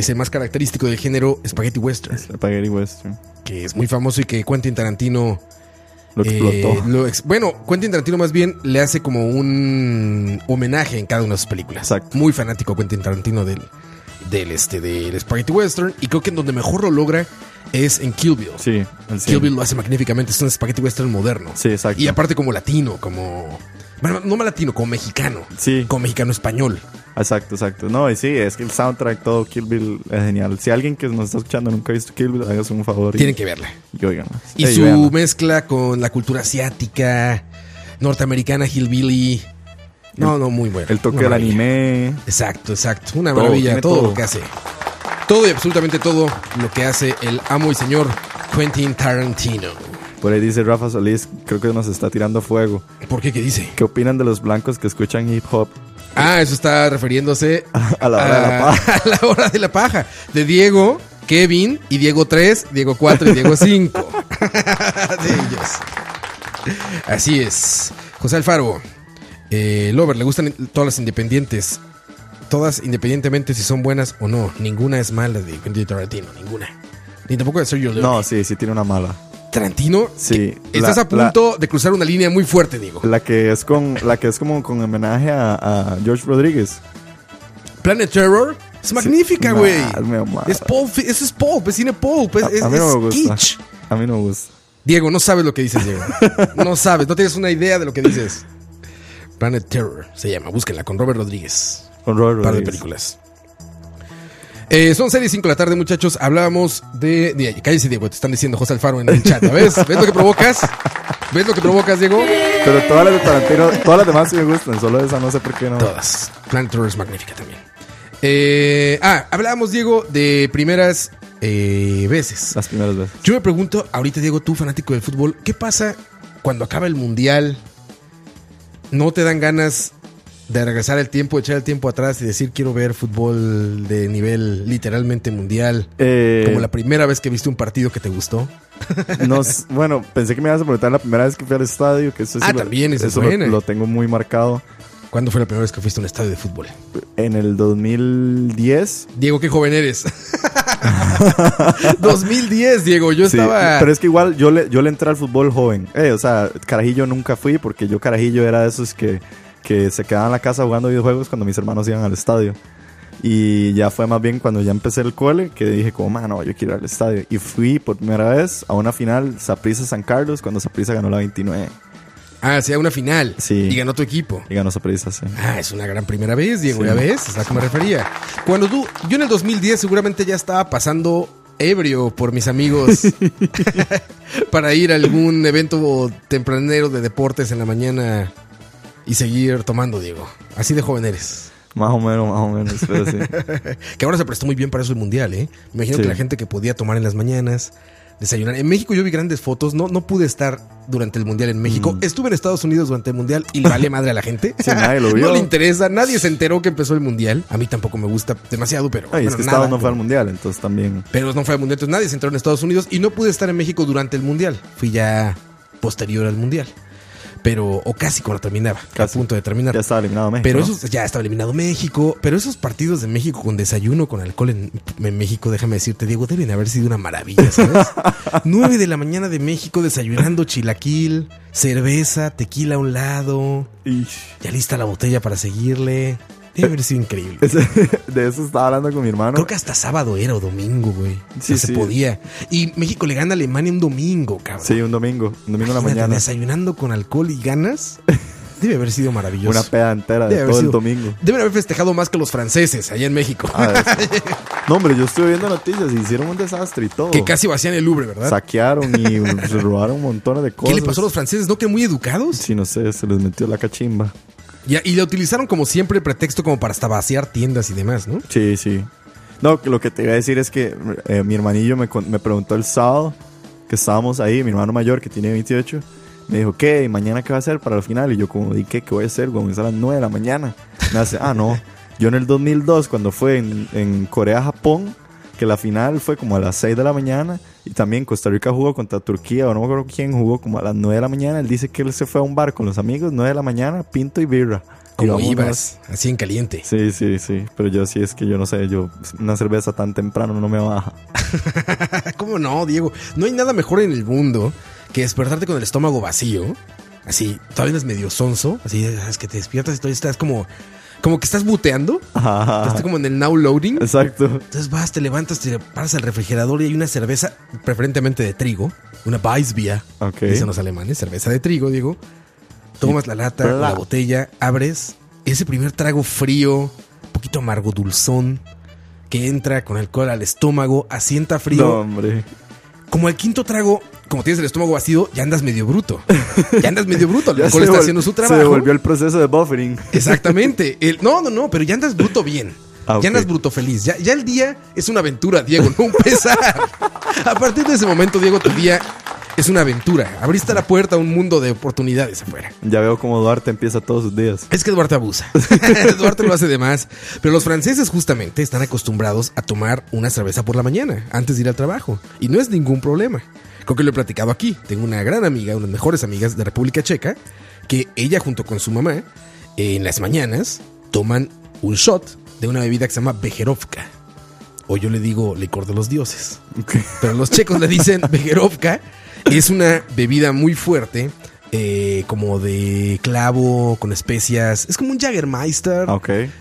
es el más característico del género Spaghetti Western. Spaghetti Western. Que es muy famoso y que Quentin Tarantino... Lo explotó. Eh, bueno, Quentin Tarantino más bien le hace como un homenaje en cada una de sus películas. Exacto. Muy fanático Quentin Tarantino del, del, este, del Spaghetti Western. Y creo que en donde mejor lo logra es en Kill Bill. Sí, el Kill Bill lo hace magníficamente. Es un Spaghetti Western moderno. Sí, exacto. Y aparte como latino, como... No más latino, como mexicano. Sí. Como mexicano español. Exacto, exacto. No, y sí, es que el soundtrack, todo Kill Bill es genial. Si alguien que nos está escuchando nunca ha visto Kill Bill, hágase un favor. Tienen que verla. Y oiganla. Y su mezcla con la cultura asiática, norteamericana, hillbilly. No, no, muy bueno. El toque del anime. Exacto, exacto. Una maravilla. Todo, todo lo que hace. Todo y absolutamente todo lo que hace el amo y señor Quentin Tarantino. Por ahí dice Rafa Solís, creo que nos está tirando fuego. ¿Por qué? ¿Qué dice? ¿Qué opinan de los blancos que escuchan hip hop? Ah, eso está refiriéndose a la hora de la paja. A la hora de la paja. De Diego, Kevin y Diego 3, Diego 4 y Diego 5. de ellos. Así es. José Alfaro. Eh, Lover, le gustan todas las independientes. Todas independientemente si son buenas o no. Ninguna es mala de Quentin Tarantino. Ninguna. Ni tampoco de Sergio Leone. No, sí, sí tiene una mala. Tarantino. Sí. Estás a punto de cruzar una línea muy fuerte, Diego. La que es con, la que es como con homenaje a, George Rodríguez. Planet Terror. Es magnífica, güey. es pulp, eso es pulp, es cine pulp, es, a, mí no me gusta. kitsch. A mí no me gusta. Diego, no sabes lo que dices, Diego. no sabes, no tienes una idea de lo que dices. Planet Terror se llama, búsquenla con Robert Rodríguez. Con Robert Rodríguez. Par de películas. Eh, son 6 y 5 de la tarde, muchachos. Hablábamos de, de. Cállese, Diego. Te están diciendo José Alfaro en el chat. ¿Ves? ¿Ves lo que provocas? ¿Ves lo que provocas, Diego? Pero todas las de Tarantino, todas las demás sí me gustan. Solo esa no sé por qué no. Todas. Planet Terror es magnífica también. Eh, ah, hablábamos, Diego, de primeras eh, veces. Las primeras veces. Yo me pregunto, ahorita, Diego, tú, fanático del fútbol, ¿qué pasa cuando acaba el mundial? ¿No te dan ganas de regresar el tiempo, echar el tiempo atrás y decir quiero ver fútbol de nivel literalmente mundial? Eh, como la primera vez que viste un partido que te gustó. No, bueno, pensé que me ibas a preguntar la primera vez que fui al estadio, que eso Ah, también, eso, eso lo, lo, tengo muy marcado. ¿Cuándo fue la primera vez que fuiste a un estadio de fútbol? En el 2010. Diego, qué joven eres. 2010, Diego, yo estaba... Pero es que igual yo le, yo le entré al fútbol joven. Eh, o sea, carajillo nunca fui porque yo carajillo era de esos que que se quedaban en la casa jugando videojuegos cuando mis hermanos iban al estadio. Y ya fue más bien cuando ya empecé el cole que dije como, mano, yo quiero ir al estadio. Y fui por primera vez a una final Saprissa San Carlos cuando Saprissa ganó la 29. Ah, sí, a una final. Sí. Y ganó tu equipo. Y ganó Saprissa, sí. Ah, es una gran primera vez, Diego, ya ves, es a que me refería. Cuando tú, yo en el 2010 seguramente ya estaba pasando ebrio por mis amigos para ir a algún evento tempranero de deportes en la mañana y seguir tomando, Diego. Así de joven eres. Más o menos, más o menos, pero sí. que ahora se prestó muy bien para eso el mundial, ¿eh? Me imagino que la gente que podía tomar en las mañanas, desayunar. En México yo vi grandes fotos, no, no pude estar durante el mundial en México. Mm. Estuve en Estados Unidos durante el mundial y le vale madre a la gente. Sí, nadie lo vio. No le interesa, nadie se enteró que empezó el mundial. A mí tampoco me gusta demasiado, pero. Ay, es que Estados no fue al mundial, entonces también. Pero no fue al mundial, entonces nadie se enteró en Estados Unidos y no pude estar en México durante el mundial. Fui ya posterior al mundial pero o casi cuando terminaba, casi. a punto de terminar. Ya estaba eliminado México. Pero esos, ya estaba eliminado México, pero esos partidos de México con desayuno con alcohol en, México, déjame decirte, Diego, deben haber sido una maravilla, ¿sabes? 9 de la mañana de México desayunando chilaquil, cerveza, tequila a un lado. Ya lista la botella para seguirle. Debe haber sido increíble. de eso estaba hablando con mi hermano. Creo que hasta sábado era o domingo, güey. Sí, se podía. Y México le gana a Alemania un domingo, cabrón. Sí, un domingo. Un domingo en la mañana. Desayunando con alcohol y ganas. Debe haber sido maravilloso. Una peda entera de todo el domingo. Deben haber festejado más que los franceses allá en México. Ah, no, hombre, yo estuve viendo noticias y hicieron un desastre y todo. Que casi vacían el Louvre, ¿verdad? Saquearon y robaron un montón de cosas. ¿Qué le pasó a los franceses? ¿No que muy educados? Sí, no sé, se les metió la cachimba. Y, le utilizaron como siempre el pretexto como para hasta vaciar tiendas y demás, ¿no? Sí, sí. No, lo que te iba a decir es que eh, mi hermanillo me, me, preguntó el sábado que estábamos ahí, mi hermano mayor que tiene 28, me dijo, ¿qué? ¿Mañana qué va a hacer para el final? Y yo como, ¿y qué? ¿Qué voy a hacer? Vamos a las 9 de la mañana. Me hace, ah, no. Yo en el 2002, cuando fue en, en Corea-Japón, que la final fue como a las 6 de la mañana y también Costa Rica jugó contra Turquía o no me acuerdo quién jugó como a las 9 de la mañana. Él dice que él se fue a un bar con los amigos, 9 de la mañana, pinto y birra. Como ibas, así en caliente. Sí, sí, sí. Pero yo sí es que yo no sé, yo una cerveza tan temprano no me baja. ¿Cómo no, Diego? No hay nada mejor en el mundo que despertarte con el estómago vacío. Así, todavía es medio sonso. Así, es que te despiertas y todavía estás como como que estás buteando. Estás como en el now loading. Exacto. Entonces vas, te levantas, te paras al refrigerador y hay una cerveza, preferentemente de trigo, una Weissbier. Ok. Dicen los alemanes, cerveza de trigo, digo. Tomas la lata, la botella, abres ese primer trago frío, un poquito amargo, dulzón, que entra con alcohol al estómago, asienta frío. No, hombre. Como el quinto trago, como tienes el estómago vacío, ya andas medio bruto. Ya andas medio bruto. El alcohol está haciendo su trabajo. Se devolvió el proceso de buffering. Exactamente. El, no, no, no, pero ya andas bruto bien. Ah, ya andas bruto feliz. Ya, ya el día es una aventura, Diego, no un pesar. a partir de ese momento, Diego, tu día es una aventura. Abriste la puerta a un mundo de oportunidades afuera. Ya veo cómo Duarte empieza todos sus días. Es que Duarte abusa. Duarte lo hace de más. Pero los franceses justamente están acostumbrados a tomar una cerveza por la mañana, antes de ir al trabajo. Y no es ningún problema. Creo que lo he platicado aquí. Tengo una gran amiga, una de las mejores amigas de República Checa, que ella junto con su mamá, en las mañanas, toman un shot de una bebida que se llama Bejerovka. O yo le digo licor de los dioses. Pero los checos le dicen Bejerovka es una bebida muy fuerte, eh, como de clavo, con especias. Es como un Jaggermeister,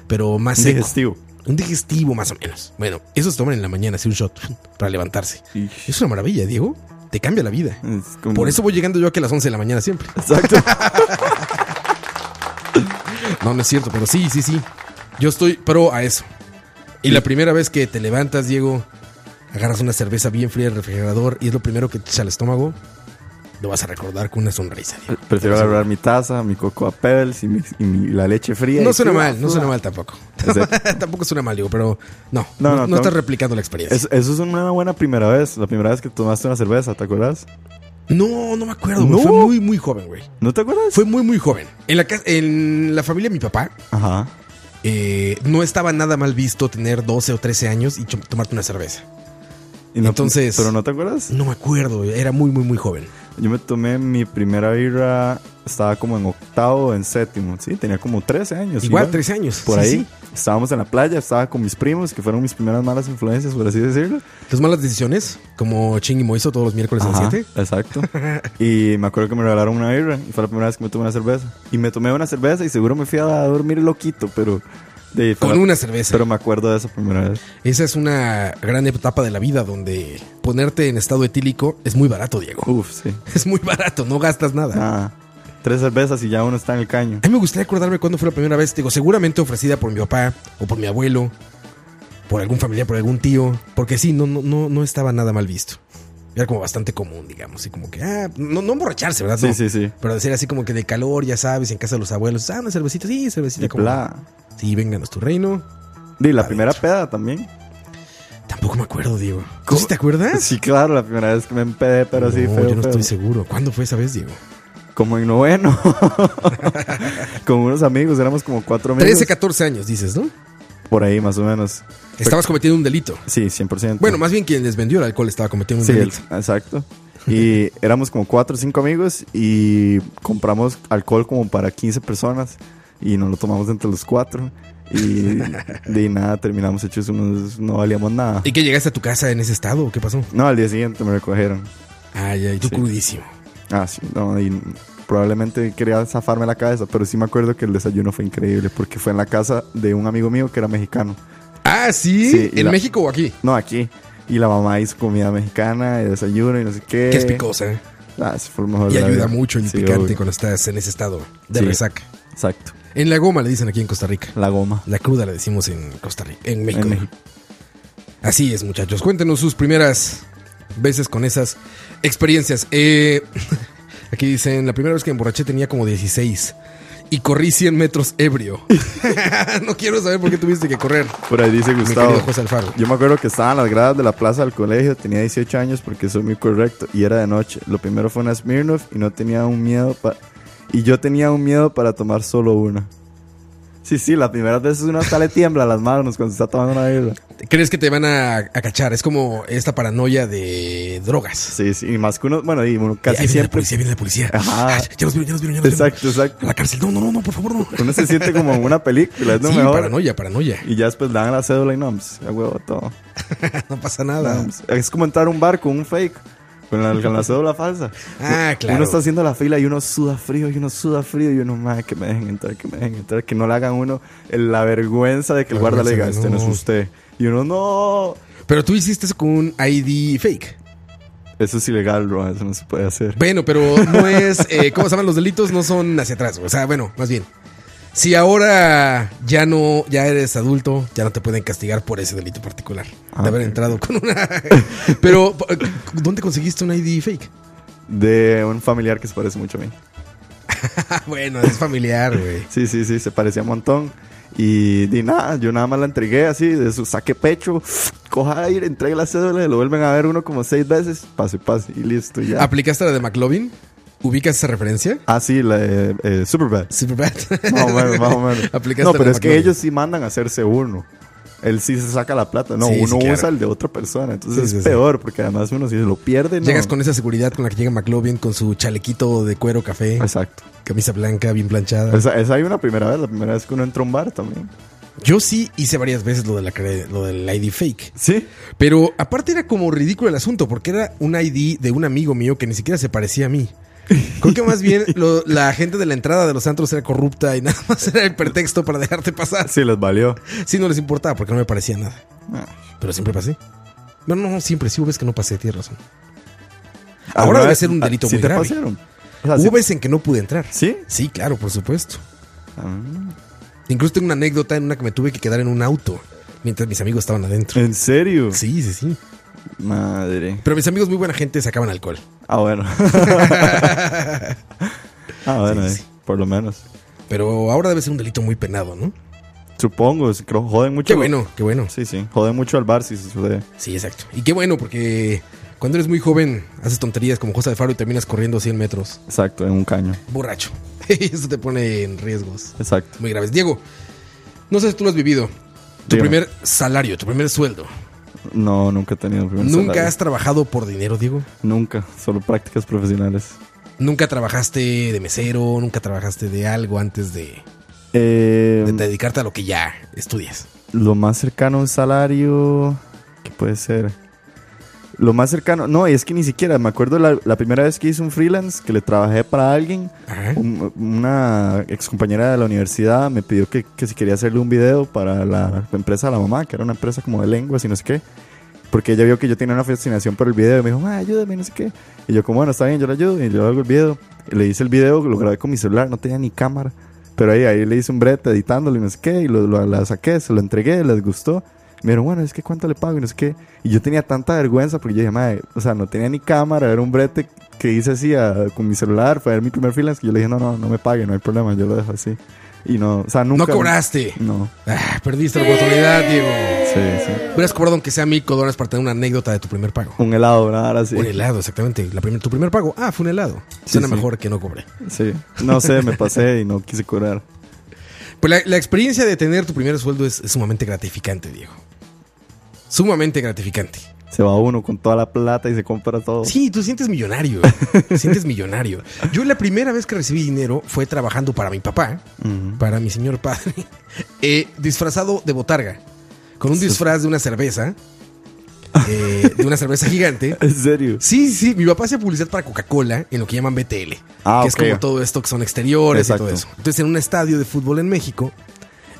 pero más seco. digestivo. Un digestivo, más o menos. Bueno, eso se toman en la mañana, así un shot para levantarse. Es una maravilla, Diego. Te cambia la vida. Por eso voy llegando yo aquí a las 11 de la mañana siempre. Exacto. no, no es cierto, pero sí, sí, sí. Yo estoy pro a eso. Y la primera vez que te levantas, Diego, agarras una cerveza bien fría del refrigerador y es lo primero que te echa al estómago, lo vas a recordar con una sonrisa. Prefiero agarrar mi taza, mi cocoa pebbles y, y la leche fría. No suena mal, no suena mal tampoco. tampoco suena mal, digo, pero no, no, no, estás replicando la experiencia. Eso, es una buena primera vez, la primera vez que tomaste una cerveza, ¿te acuerdas? No, no me acuerdo, Fue muy, muy joven, güey. ¿No te acuerdas? Fue muy, muy joven. En la, en la familia de mi papá, Ajá. Eh, no estaba nada mal visto tener 12 o 13 años y tomarte una cerveza. Entonces. ¿Pero no te acuerdas? No me acuerdo, era muy, muy, muy joven. Yo me tomé mi primera birra, estaba como en octavo, en séptimo, sí, tenía como 13 años. Igual, 13 años. Por ahí. Estábamos en la playa, estaba con mis primos, que fueron mis primeras malas influencias, por así decirlo. Las malas decisiones, como Ching y Moiso todos los miércoles a las 7. Exacto. y me acuerdo que me regalaron una birra y fue la primera vez que me tomé una cerveza. Y me tomé una cerveza y seguro me fui a dormir loquito, pero con una cerveza. Pero me acuerdo de esa primera vez. Esa es una gran etapa de la vida donde ponerte en estado etílico es muy barato, Diego. Uf, sí. Es muy barato, no gastas nada. Ah, tres cervezas y ya uno está en el caño. A mí me gustaría acordarme cuándo fue la primera vez. Digo, seguramente ofrecida por mi papá o por mi abuelo, por algún familiar, por algún tío. Porque sí, no, no, no, no estaba nada mal visto. Era como bastante común, digamos. Y como que, ah, no, no emborracharse, ¿verdad? Sí, sí, sí. Pero decir así como que de calor, ya sabes, en casa de los abuelos. Ah, una cervecita, sí, cervecita. como, Sí, vénganos tu reino. Y la primera peda también. Tampoco me acuerdo, Diego. ¿Cómo? te acuerdas? Sí, claro, la primera vez que me empedé, pero sí feo. Yo no estoy seguro. ¿Cuándo fue esa vez, Diego? Como en noveno. con unos amigos, éramos como cuatro meses. 13, 14 años, dices, ¿no? Por ahí, más o menos. Estabas cometiendo un delito. Sí, 100%. Bueno, más bien quien les vendió el alcohol estaba cometiendo un sí, delito. Exacto. Y éramos como cuatro o cinco amigos y compramos alcohol como para 15 personas y nos lo tomamos entre los cuatro. Y de nada, terminamos hechos unos. No valíamos nada. ¿Y que llegaste a tu casa en ese estado? ¿o ¿Qué pasó? No, al día siguiente me recogieron. Ay, ay, tú crudísimo. Ah, sí, no, y probablemente quería zafarme la cabeza, pero sí me acuerdo que el desayuno fue increíble porque fue en la casa de un amigo mío que era mexicano. Ah, sí, ¿en México o aquí? No, aquí. Y la mamá hizo comida mexicana y desayuno y no sé qué. Que es picosa. ¿eh? Ah, sí, fue lo mejor. Y ayuda mucho el picante cuando estás en ese estado de resaca. Exacto. En la goma le dicen aquí en Costa Rica. La goma. La cruda le decimos en Costa Rica, en México. Así es, muchachos. Cuéntenos sus primeras veces con esas experiencias. Eh, aquí dicen, la primera vez que emborraché tenía como 16 y corrí 100 metros ebrio. no quiero saber por qué tuviste que correr. Por ahí dice Gustavo. Yo me acuerdo que estaba en las gradas de la plaza del colegio, tenía 18 años porque soy muy correcto y era de noche. Lo primero fue una Smirnoff y no tenía un miedo para y yo tenía un miedo para tomar solo una. Sí, sí, las primeras veces uno hasta le tiembla las manos cuando está tomando una birra. ¿Crees que te van a, a cachar? Es como esta paranoia de drogas. Sí, sí, y más que uno, bueno, y uno casi Ahí viene la policía, viene la policía. Ajá. Ya nos vieron, ya nos vieron, ya nos Exacto, vieron. exacto. A la cárcel. No, no, no, no, por favor, no. Uno se siente como en una película, es lo Sí, mejor. paranoia, paranoia. Y ya después le dan la cédula y no, pues, ya huevo todo. no pasa nada. No, es como entrar a un bar con un fake, con la, con la cédula falsa. Ah, claro. Uno está haciendo la fila y uno suda frío y uno suda frío y uno, madre, que me dejen entrar, que me dejen entrar, que no le hagan uno la vergüenza de que el guarda le diga, este no es no". usted. Y uno, no. Pero tú hiciste eso con un ID fake. Eso es ilegal, bro, eso no se puede hacer. Bueno, pero no es. Eh, ¿Cómo se llaman los delitos? No son hacia atrás. O sea, bueno, más bien. Si ahora ya no, ya eres adulto, ya no te pueden castigar por ese delito particular. Ah, de haber ok. entrado con una. pero, ¿dónde conseguiste un ID fake? De un familiar que se parece mucho a mí. Ah, bueno, es familiar, güey. Sí, sí, sí, se parecía un montón. Y di nada, yo nada más la entregué así, de su saque pecho, coja aire, entregue la cédula, lo vuelven a ver uno como seis veces, pase, pase, y listo, ya. ¿Aplicaste la de McLovin? ¿Ubicas esa referencia? Ah, sí, la de eh, Superbad. Superbad. Más o menos, más o menos. No, pero es que ellos sí mandan a hacerse uno. Él sí se saca la plata. No, Sí, sí, uno claro. usa el de otra persona. Entonces Sí, es peor, porque además uno si se lo pierde, no. Llegas con esa seguridad con la que llega McLovin con su chalequito de cuero café, Exacto. camisa blanca, bien planchada. Esa, esa hay una primera vez, la primera vez que uno entra a un bar también. Yo sí hice varias veces lo, de la, lo del ID fake. Sí. Pero aparte era como ridículo el asunto, porque era un ID de un amigo mío que ni siquiera se parecía a mí. Creo que más bien lo- la gente de la entrada de los antros era corrupta y nada más era el pretexto para dejarte pasar. Sí, les valió. Sí, no les importaba porque no me parecía nada. Ah. Pero siempre pasé. Bueno, no, siempre. Sí hubo veces que no pasé, tienes razón. ¿Alguna Ahora debe ser un delito ah, ¿sí muy te grave. pasaron? O sea, Hubo sí- veces en que no pude entrar. ¿Sí? Sí, claro, por supuesto. Ah, Incluso tengo una anécdota en una que me tuve que quedar en un auto mientras mis amigos estaban adentro. ¿En serio? Sí, sí, sí. Madre. Pero mis amigos muy buena gente sacaban alcohol. Ah, bueno. ah, bueno, Sí, eh, sí. por lo menos. Pero ahora debe ser un delito muy penado, ¿no? Supongo, creo joden mucho. Qué bueno, qué bueno. Sí, sí. Joden mucho al bar si se sucede. Sí, exacto. Y qué bueno, porque cuando eres muy joven haces tonterías como Josa de Faro y terminas corriendo 100 metros. Exacto, en un caño. Borracho. Eso te pone en riesgos Exacto. muy graves. Diego, no sé si tú lo has vivido. Tu Dígame. primer salario, tu primer sueldo. No, nunca he tenido primer ¿Nunca salario. has trabajado por dinero, Diego? Nunca, solo prácticas profesionales. ¿Nunca trabajaste de mesero? ¿Nunca trabajaste de algo antes de, Eh, de dedicarte a lo que ya estudias? lo más cercano a un salario, ¿qué puede ser? Lo más cercano, no, es que ni siquiera, me acuerdo la, la primera vez que hice un freelance, que le trabajé para alguien, un- una ex compañera de la universidad me pidió que, que si quería hacerle un video para la empresa de la mamá, que era una empresa como de lenguas y no sé qué. Porque ella vio que yo tenía una fascinación por el video y me dijo, "Ma, ayúdame, no sé qué. Y yo, como bueno, está bien, yo le ayudo. Y yo hago el video. Y le hice el video, lo grabé con mi celular, no tenía ni cámara. Pero ahí, ahí le hice un brete editándolo y no sé qué. Y lo, lo- la saqué, se lo entregué, les gustó. Me dijeron, bueno, es que cuánto le pago y no sé qué. Y yo tenía tanta vergüenza porque yo dije, madre, o sea, no tenía ni cámara, era un brete que hice así a- con mi celular, fue mi primer freelance. Que yo le dije, no, no, no me pague, no hay problema, yo lo dejo así. Y no, o sea, nunca. No cobraste. No, Ah, perdiste la oportunidad, Diego. sí, sí. Hubieras cobrado aunque sea mil dólares para tener una anécdota de tu primer pago. Un helado, nada ahora sí. Un helado, exactamente. La primer- tu primer pago. Ah, fue un helado. Suena sí. mejor que no cobré. Sí, no sé, me pasé y no quise cobrar. Pues la, la experiencia de tener tu primer sueldo es, es sumamente gratificante, Diego. Sumamente gratificante. Se va uno con toda la plata y se compra todo. Sí, tú sientes millonario. Te sientes millonario. Yo la primera vez que recibí dinero fue trabajando para mi papá, para mi señor padre, eh, disfrazado de botarga, con un disfraz de una cerveza, eh, de una cerveza gigante. ¿En serio? Sí, sí, mi papá hacía publicidad para Coca-Cola en lo que llaman BTL. Ah, que es como todo esto que son exteriores Exacto. y todo eso. Entonces, en un estadio de fútbol en México,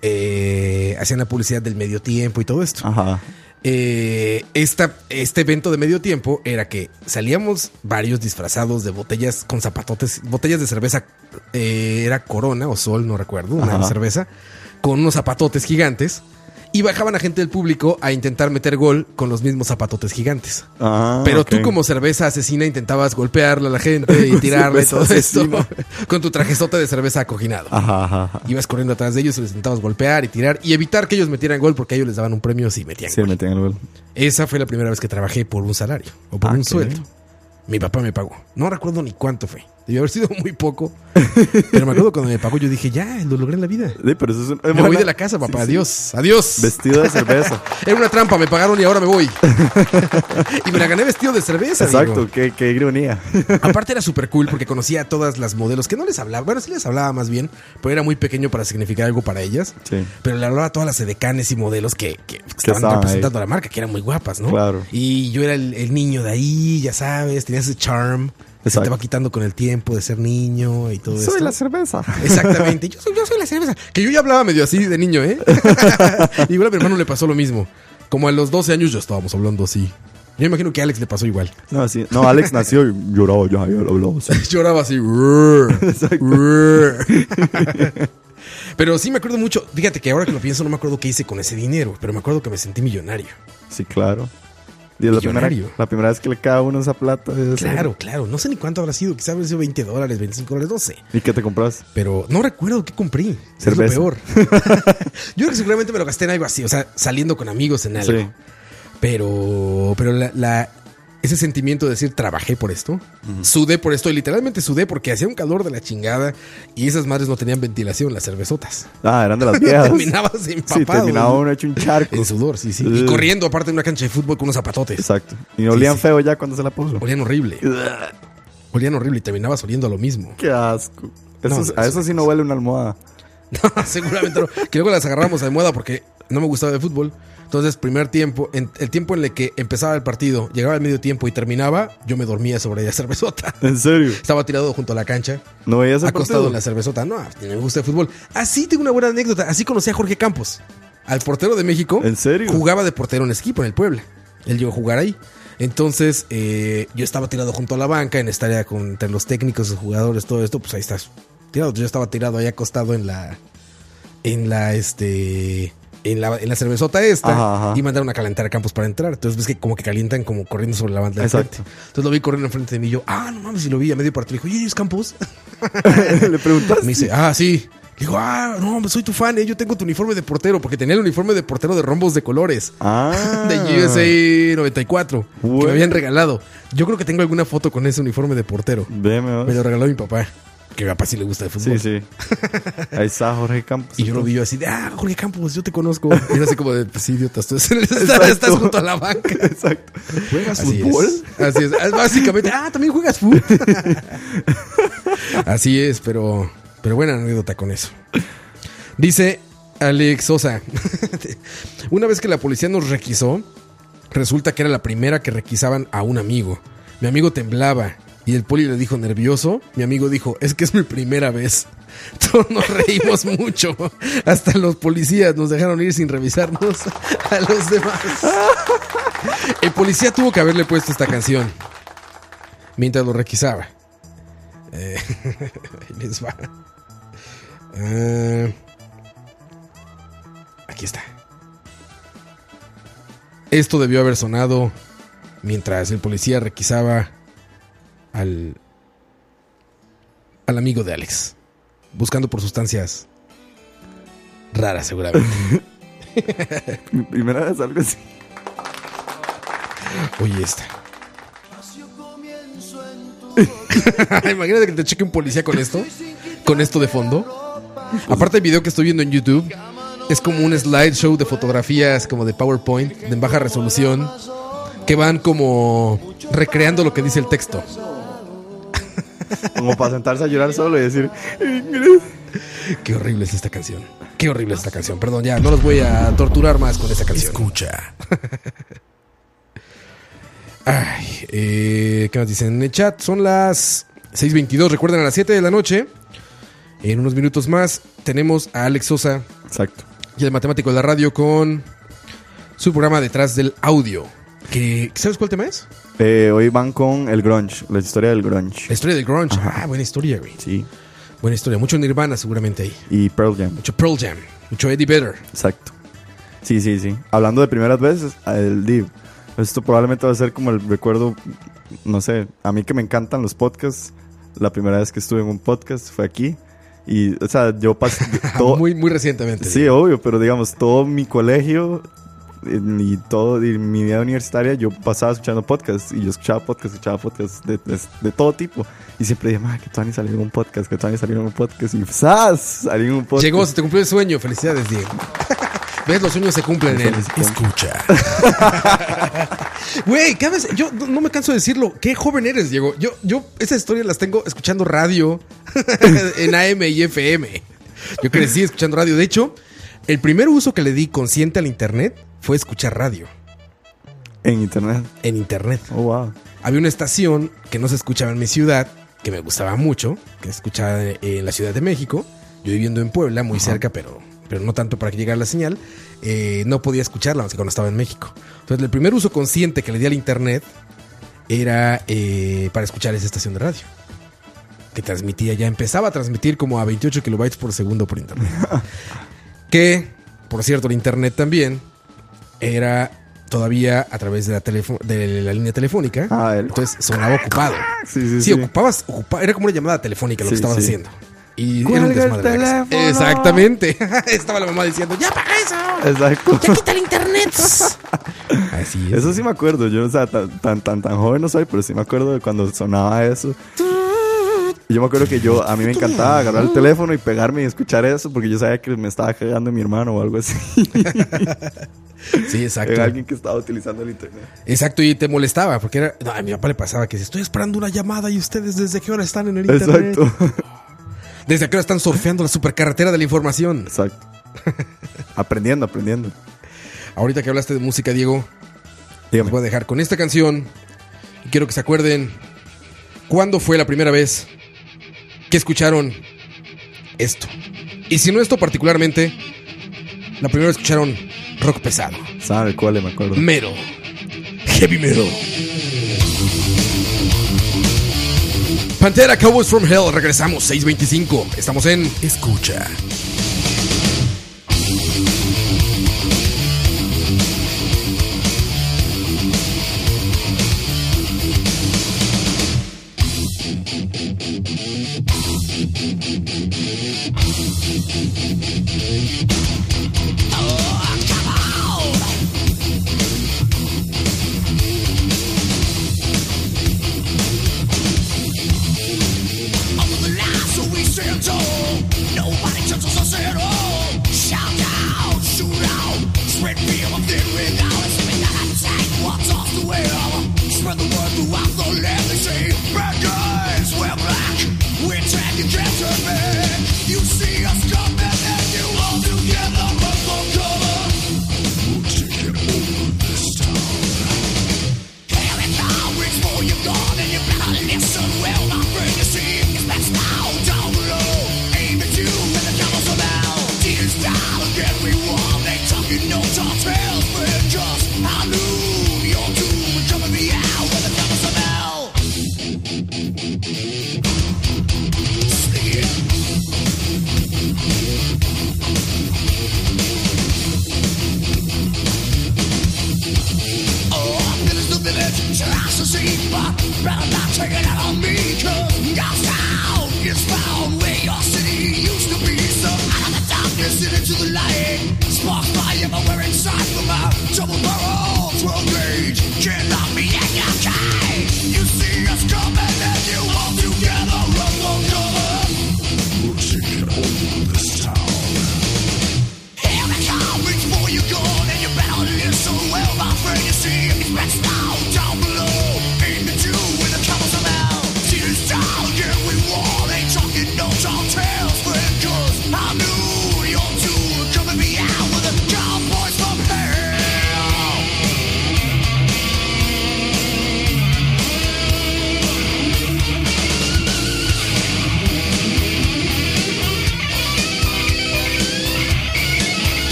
eh, hacían la publicidad del medio tiempo y todo esto. Ajá. Eh, esta, este evento de medio tiempo era que salíamos varios disfrazados de botellas con zapatotes, botellas de cerveza, eh, era Corona o Sol, no recuerdo, una Ajá. cerveza, con unos zapatotes gigantes. Y bajaban a gente del público a intentar meter gol con los mismos zapatotes gigantes. Ah, Pero tú como cerveza asesina intentabas golpearle a la gente y tirarle todo esto con tu trajezote de cerveza acoginado. Ajá. Ibas corriendo atrás de ellos y les intentabas golpear y tirar y evitar que ellos metieran gol porque a ellos les daban un premio si metían Sí, gol. el. Esa fue la primera vez que trabajé por un salario o por Ah, un sueldo. bien. Mi papá me pagó. No recuerdo ni cuánto fue. Debió haber sido muy poco. Pero me acuerdo cuando me pagó, yo dije, ya, lo logré en la vida. Sí, pero eso es un- Me voy de la casa, papá. Sí, sí. Adiós. Adiós. Vestido de cerveza. Era una trampa, me pagaron y ahora me voy. y me la gané vestido de cerveza. Exacto, qué, qué ironía. Aparte era súper cool porque conocía a todas las modelos que no les hablaba. Bueno, sí les hablaba más bien, pero era muy pequeño para significar algo para ellas. Sí. Pero le hablaba a todas las edecanes y modelos que, que estaban estaban representando a la marca, que eran muy guapas, ¿no? Claro. Y yo era el, el niño de ahí, ya sabes, tenía ese charm. Se te va quitando con el tiempo de ser niño y todo eso. Soy la cerveza. Exactamente. Yo soy, yo soy la cerveza. Que yo ya hablaba medio así de niño, ¿eh? igual a mi hermano le pasó lo mismo. Como a los 12 años ya estábamos hablando así. Yo imagino que a Alex le pasó igual. No, sí. No, Alex nació y lloraba ya, ya lo hablaba así. Lloraba así. Pero sí me acuerdo mucho. Fíjate que ahora que lo pienso, no me acuerdo qué hice con ese dinero. Pero me acuerdo que me sentí millonario. Sí, claro. La primera, Millonario. la primera vez que le cae a uno esa plata. ser- Claro, claro. No sé ni cuánto habrá sido. Quizá habrá sido 20 dólares, 25 dólares, no sé. ¿Y qué te compras? Pero no recuerdo qué compré. Cerveza. Es lo peor. Yo creo que seguramente me lo gasté en algo así. O sea, saliendo con amigos en algo. Sí. Pero, pero la, la- ese sentimiento de decir trabajé por esto, sudé por esto y literalmente sudé porque hacía un calor de la chingada y esas madres no tenían ventilación, las cervezotas. Ah, eran de las viejas. Terminabas empapado. Sí, terminaba uno hecho un charco. En sudor, sí, sí. Y corriendo aparte de una cancha de fútbol con unos zapatotes. Exacto. Y olían sí. feo ya cuando se la puso. Olían horrible. Olían horrible y terminabas oliendo a lo mismo. Qué asco. Eso, No, es- no, a eso- sí no huele una almohada. No, seguramente no. Que luego las agarramos de moda porque no me gustaba de fútbol. Entonces, primer tiempo, en, el tiempo en el que empezaba el partido, llegaba el medio tiempo y terminaba, yo me dormía sobre la cervezota. ¿En serio? Estaba tirado junto a la cancha, ¿No veías el acostado partido? en la cervezota. No, ni me gusta el fútbol. Así tengo una buena anécdota. Así conocí a Jorge Campos, al portero de México. ¿En serio? Jugaba de portero en equipo, en el Puebla. Él llegó a jugar ahí. Entonces, eh, yo estaba tirado junto a la banca, en esta área con, entre los técnicos, los jugadores, todo esto, pues ahí estás. Tirado, yo estaba tirado ahí acostado en la. En la, este. En la, en la cervezota esta. Ajá, ajá. Y mandaron a calentar a Campos para entrar. Entonces ves que como que calientan como corriendo sobre la banda de Exacto. frente. Entonces lo vi corriendo enfrente de mí y yo, ah, no mames, y lo vi a medio partido. Le dijo, ¿y eres Campos? Le preguntaste. Me dice, ah, sí. Le digo, ah, no, pues soy tu fan, eh. yo tengo tu uniforme de portero, porque tenía el uniforme de portero de rombos de colores. Ah. De USA 94, que Bueno. me habían regalado. Yo creo que tengo alguna foto con ese uniforme de portero. Veme. Me lo regaló mi papá, que papá sí le gusta el fútbol. Sí, sí. Ahí está Jorge Campos. Y yo lo vi yo así de, ah, Jorge Campos, yo te conozco. Y era así como de, pues sí, idiota, estás, estás, junto a la banca. Exacto. ¿Juegas Así fútbol? es. Así es. Ah, Básicamente, ah, también juegas fútbol. Así es, pero, pero buena anécdota con eso. Dice Alex Sosa. Una vez que la policía nos requisó, resulta que era la primera que requisaban a un amigo. Mi amigo temblaba y el poli le dijo nervioso. Mi amigo dijo, es que es mi primera vez. Todos nos reímos mucho. Hasta los policías nos dejaron ir sin revisarnos a los demás. El policía tuvo que haberle puesto esta canción mientras lo requisaba. Eh, ahí les va. Ah, aquí está. Esto debió haber sonado mientras el policía requisaba al al amigo de Alex, buscando por sustancias raras seguramente. Mi primera vez algo así. Oye esta. Imagínate que te cheque un policía con esto, con esto de fondo. Aparte el video que estoy viendo en YouTube es como un slideshow de fotografías como de PowerPoint de en baja resolución que van como recreando lo que dice el texto. Como para sentarse a llorar solo y decir, Qué horrible es esta canción. Qué horrible es esta canción. Perdón, ya no los voy a torturar más con esta canción. Escucha. Ay, eh, ¿qué más dicen en el chat? Son las 6:22. Recuerden a las 7 de la noche. En unos minutos más tenemos a Alex Sosa Exacto. y el matemático de la radio con su programa Detrás del Audio. Que, ¿Sabes cuál tema es? Eh, hoy van con el grunge, la historia del grunge. La historia del grunge. Ah, buena historia, güey. Sí. Buena historia. Mucho Nirvana seguramente ahí. Y Pearl Jam. Mucho Pearl Jam. Mucho Eddie Vedder. Exacto. Sí, sí, sí. Hablando de primeras veces, el Div. Esto probablemente va a ser como el recuerdo, no sé, a mí que me encantan los podcasts. La primera vez que estuve en un podcast fue aquí. Y, o sea, yo pasé todo... Muy, muy recientemente. Sí, obvio, pero digamos, todo mi colegio y todo, y mi vida universitaria, yo pasaba escuchando podcasts y yo escuchaba podcasts, escuchaba podcasts de, de, todo tipo. Y siempre dije, que tú ni salió en un podcast, que tú salió en un podcast. Y ¡zas! Salí en un podcast. Llegó, se te cumplió el sueño. Felicidades, Diego. ¿Ves? Los sueños se cumplen en él. Escucha. Güey, ¿qué vez Yo no me canso de decirlo. Qué joven eres, Diego. Yo, yo, esas historias las tengo escuchando radio en AM y FM. Yo crecí escuchando radio. De hecho, el primer uso que le di consciente al internet fue escuchar radio. ¿En internet? En internet. Oh, wow. Había una estación que no se escuchaba en mi ciudad, que me gustaba mucho, que se escuchaba en la Ciudad de México. Yo viviendo en Puebla, muy cerca, pero, pero no tanto para que llegara la señal. Eh, no podía escucharla más que cuando estaba en México. Entonces, el primer uso consciente que le di al internet era eh, para escuchar esa estación de radio. Que transmitía, ya empezaba a transmitir como a 28 kilobytes por segundo por internet. que, por cierto, el internet también era todavía a través de la, de la línea telefónica. Ah, entonces sonaba ocupado. Sí, sí, sí. ocupabas, era como una llamada telefónica lo que estabas haciendo. Y era un desmadre. Exactamente. Estaba la mamá diciendo, ya paga eso. Exacto. Ya quita el internet. Así es. Eso sí me acuerdo. Yo, o sea, tan, tan, tan, tan joven no soy, pero sí me acuerdo de cuando sonaba eso. yo me acuerdo que yo, a mí me encantaba agarrar el teléfono y pegarme y escuchar eso porque yo sabía que me estaba cagando mi hermano o algo así. Sí, exacto. Era alguien que estaba utilizando el internet. Exacto, y te molestaba porque era. No, a mi papá le pasaba que si estoy esperando una llamada y ustedes desde qué hora están en el internet. Exacto. Desde qué hora están surfeando la supercarretera de la información. Exacto. aprendiendo, aprendiendo. Ahorita que hablaste de música, Diego, Dígame. voy a dejar con esta canción. Y quiero que se acuerden cuándo fue la primera vez que escucharon esto. Y si no esto particularmente, la primera vez escucharon rock pesado. ¿Sabe cuál me acuerdo? Mero. Heavy metal. Pantera Cowboys from Hell. Regresamos 625. Estamos en Escucha. escucha.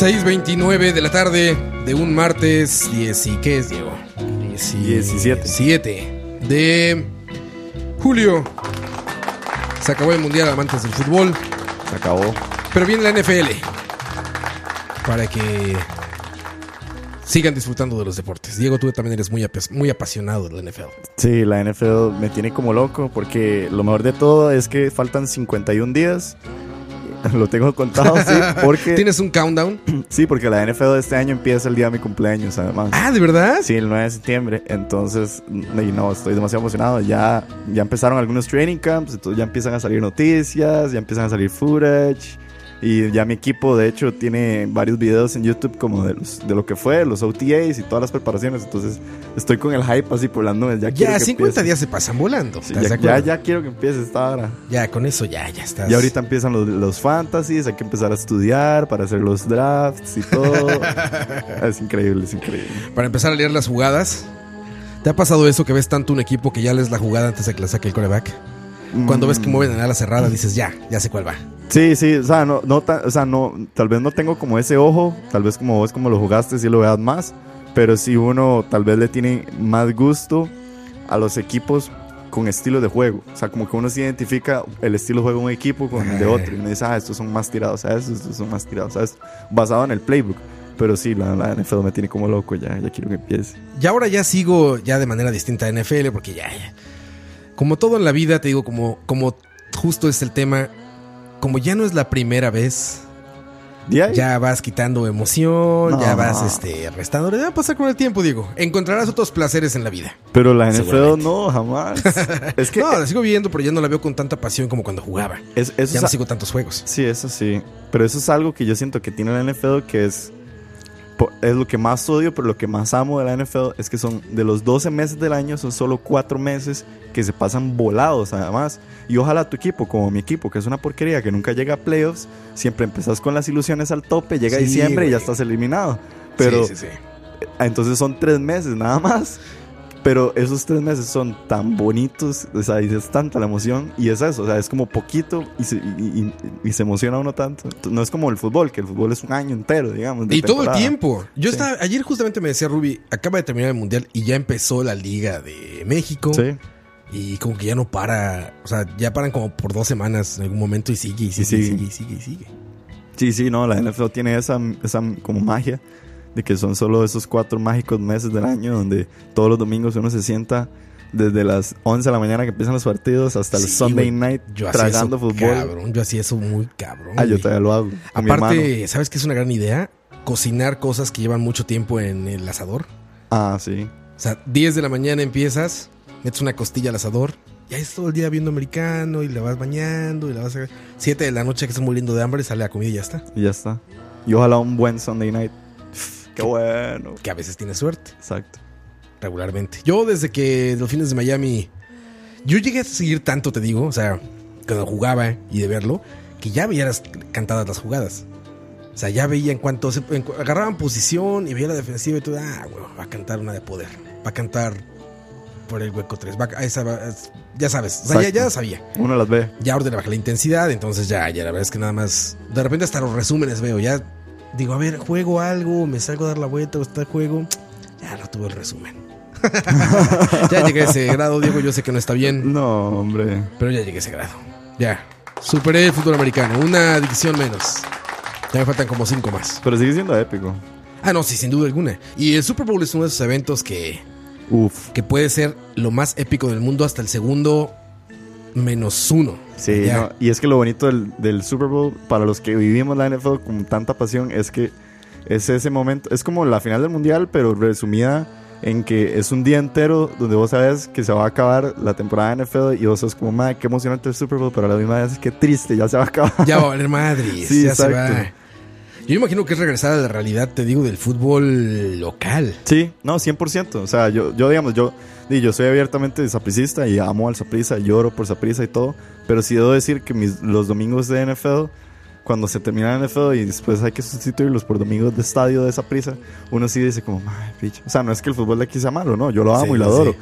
6.29 de la tarde de un martes 10 y ¿qué es, Diego? 17. 7 de julio. Se acabó el Mundial Amantes del Fútbol. Se acabó. Pero viene la NFL. Para que sigan disfrutando de los deportes. Diego, tú también eres muy, muy apasionado de la NFL. Sí, la NFL me tiene como loco porque lo mejor de todo es que faltan 51 días Lo tengo contado, sí, porque... ¿Tienes un countdown? Sí, porque la NFL de este año empieza el día de mi cumpleaños, además. Ah, ¿de verdad? Sí, el 9 de septiembre. Entonces, no, estoy demasiado emocionado. Ya, ya empezaron algunos training camps, entonces ya empiezan a salir noticias, ya empiezan a salir footage. Y ya mi equipo, de hecho, tiene varios videos en YouTube como de, los, de lo que fue, los OTAs y todas las preparaciones. Entonces, estoy con el hype así por las nubes. Ya, ya 50 días se pasan volando. ya, ya, quiero que empiece esta hora. Ya, con eso ya, ya estás. Y ahorita empiezan los, los fantasies, hay que empezar a estudiar para hacer los drafts y todo. es increíble, es increíble. Para empezar a leer las jugadas. ¿Te ha pasado eso que ves tanto un equipo que ya lees la jugada antes de que la saque el coreback? Cuando ves que mm. mueven a la cerrada, dices, ya, ya sé cuál va. Sí, sí, o sea, no, no, o sea, no, tal vez no tengo como ese ojo, tal vez como vos como lo jugaste, sí lo veas más, pero si uno tal vez le tiene más gusto a los equipos con estilo de juego. O sea, como que uno se identifica el estilo de juego de un equipo con el de otro. Y uno dice, ah, estos son más tirados a estos, estos son más tirados a estos. Basado en el playbook. Pero sí, la, la, NFL me tiene como loco, ya, ya quiero que empiece. Y ahora ya sigo ya de manera distinta a NFL, porque ya, ya. Como todo en la vida, te digo, como, como justo es el tema, como ya no es la primera vez, ya vas quitando emoción, ya vas este, restando. Va a pasar con el tiempo, digo. Encontrarás otros placeres en la vida. Pero la NFL no, jamás. es que, no, la sigo viendo, pero ya no la veo con tanta pasión como cuando jugaba. Es, ya no sigo tantos juegos. Sí, eso sí. Pero eso es algo que yo siento que tiene la NFL que es es lo que más odio, pero lo que más amo de la NFL es que son de los 12 meses del año, son solo 4 meses que se pasan volados además. Y ojalá tu equipo, como mi equipo, que es una porquería, que nunca llega a playoffs, siempre empezás con las ilusiones al tope, llega diciembre y ya estás eliminado. Pero sí, entonces son 3 meses nada más pero esos tres meses son tan bonitos, o sea, y es tanta la emoción, y es eso, o sea, es como poquito y se, y, se emociona uno tanto. No es como el fútbol, que el fútbol es un año entero, digamos. y todo el tiempo. Yo estaba, ayer justamente me decía Ruby, acaba de terminar el mundial y ya empezó la Liga de México. Sí. Y como que ya no para, o sea, ya paran como por dos semanas en algún momento y sigue y sigue y sigue y sigue y sigue. Sí, sí, no, la NFL tiene esa, esa como magia de que son solo esos cuatro mágicos meses del año donde todos los domingos uno se sienta desde las 11 de la mañana que empiezan los partidos hasta el Sunday night tragando fútbol. Cabrón, yo hacía eso muy cabrón. Ah, yo todavía lo hago. Aparte, ¿sabes qué es una gran idea? Cocinar cosas que llevan mucho tiempo en el asador. Ah, sí. O sea, 10 de la mañana empiezas, metes una costilla al asador, y ahí es todo el día viendo americano y la vas bañando y la vas a... 7 de la noche que estás muriendo de hambre, sale la comida y ya está. Y ya está. Y ojalá un buen Sunday night. Qué bueno. Que a veces tiene suerte. Exacto. Regularmente. Yo desde que los fines de Miami, yo llegué a seguir tanto, te digo, o sea, cuando jugaba y de verlo, que ya veía las cantadas las jugadas. O sea, ya veía en cuanto se, agarraban posición y veía la defensiva y todo, ah, bueno, va a cantar una de poder. Va a cantar por el hueco 3. Va, ya sabes, o sea, ya, ya, sabía. Uno las ve. Ya ordena bajar la intensidad, entonces ya, ya la verdad es que nada más. De repente hasta los resúmenes veo, ya digo, a ver, juego algo, me salgo a dar la vuelta o está el juego. Ya no tuve el resumen. ya llegué a ese grado, Diego. Yo sé que no está bien. No, hombre. Pero ya llegué a ese grado. Ya. Superé el fútbol americano. Una división menos. Ya me faltan como cinco más. Pero sigue siendo épico. Ah, no, sí, sin duda alguna. Y el Super Bowl es uno de esos eventos que. Uf. Que puede ser lo más épico del mundo hasta el segundo menos uno. Sí, y es que lo bonito del, Super Bowl, para los que vivimos la NFL con tanta pasión, es que es ese momento, es como la final del mundial, pero resumida en que es un día entero donde vos sabes que se va a acabar la temporada de NFL y vos sos como, madre, qué emocionante el Super Bowl, pero a la misma vez es que triste, ya se va a acabar. Ya va a valer madre, sí, ya se va. Yo imagino que es regresar a la realidad, te digo, del fútbol local. Sí, no, 100%. O sea, yo, yo digamos, yo, yo soy abiertamente sapricista y amo al saprisa, lloro por saprisa y todo. Pero sí debo decir que mis, los domingos de NFL, cuando se termina la NFL y después hay que sustituirlos por domingos de estadio de esa prisa, uno sí dice como, O sea, no es que el fútbol de aquí sea malo, no, yo lo amo y lo adoro.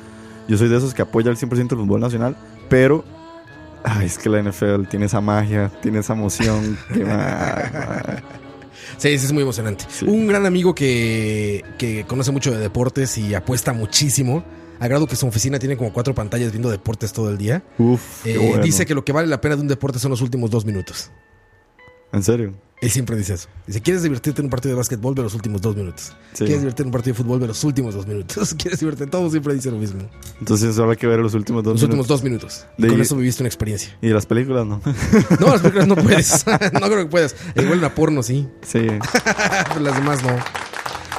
yo soy de esos que apoya al 100% el fútbol nacional, pero ay, es que la NFL tiene esa magia, tiene esa emoción. que, ma- Sí, sí, es muy emocionante. Sí. Un gran amigo que, que conoce mucho de deportes y apuesta muchísimo. A grado que su oficina tiene como cuatro pantallas viendo deportes todo el día. uf, Eh, bueno. Dice que lo que vale la pena de un deporte son los últimos dos minutos. ¿En serio? Él siempre dice eso. Dice, ¿quieres divertirte en un partido de básquetbol? Ve los últimos dos minutos. Sí. ¿Quieres divertirte en un partido de fútbol? Ve los últimos dos minutos. ¿Quieres divertirte? Todo siempre dice lo mismo. Entonces solo hay que ver los últimos dos Los últimos minutos. dos minutos. Y De- con eso viviste una experiencia. Y las películas no. No, las películas no puedes. no creo que puedas. Igual a porno, sí. sí. Pero las demás no.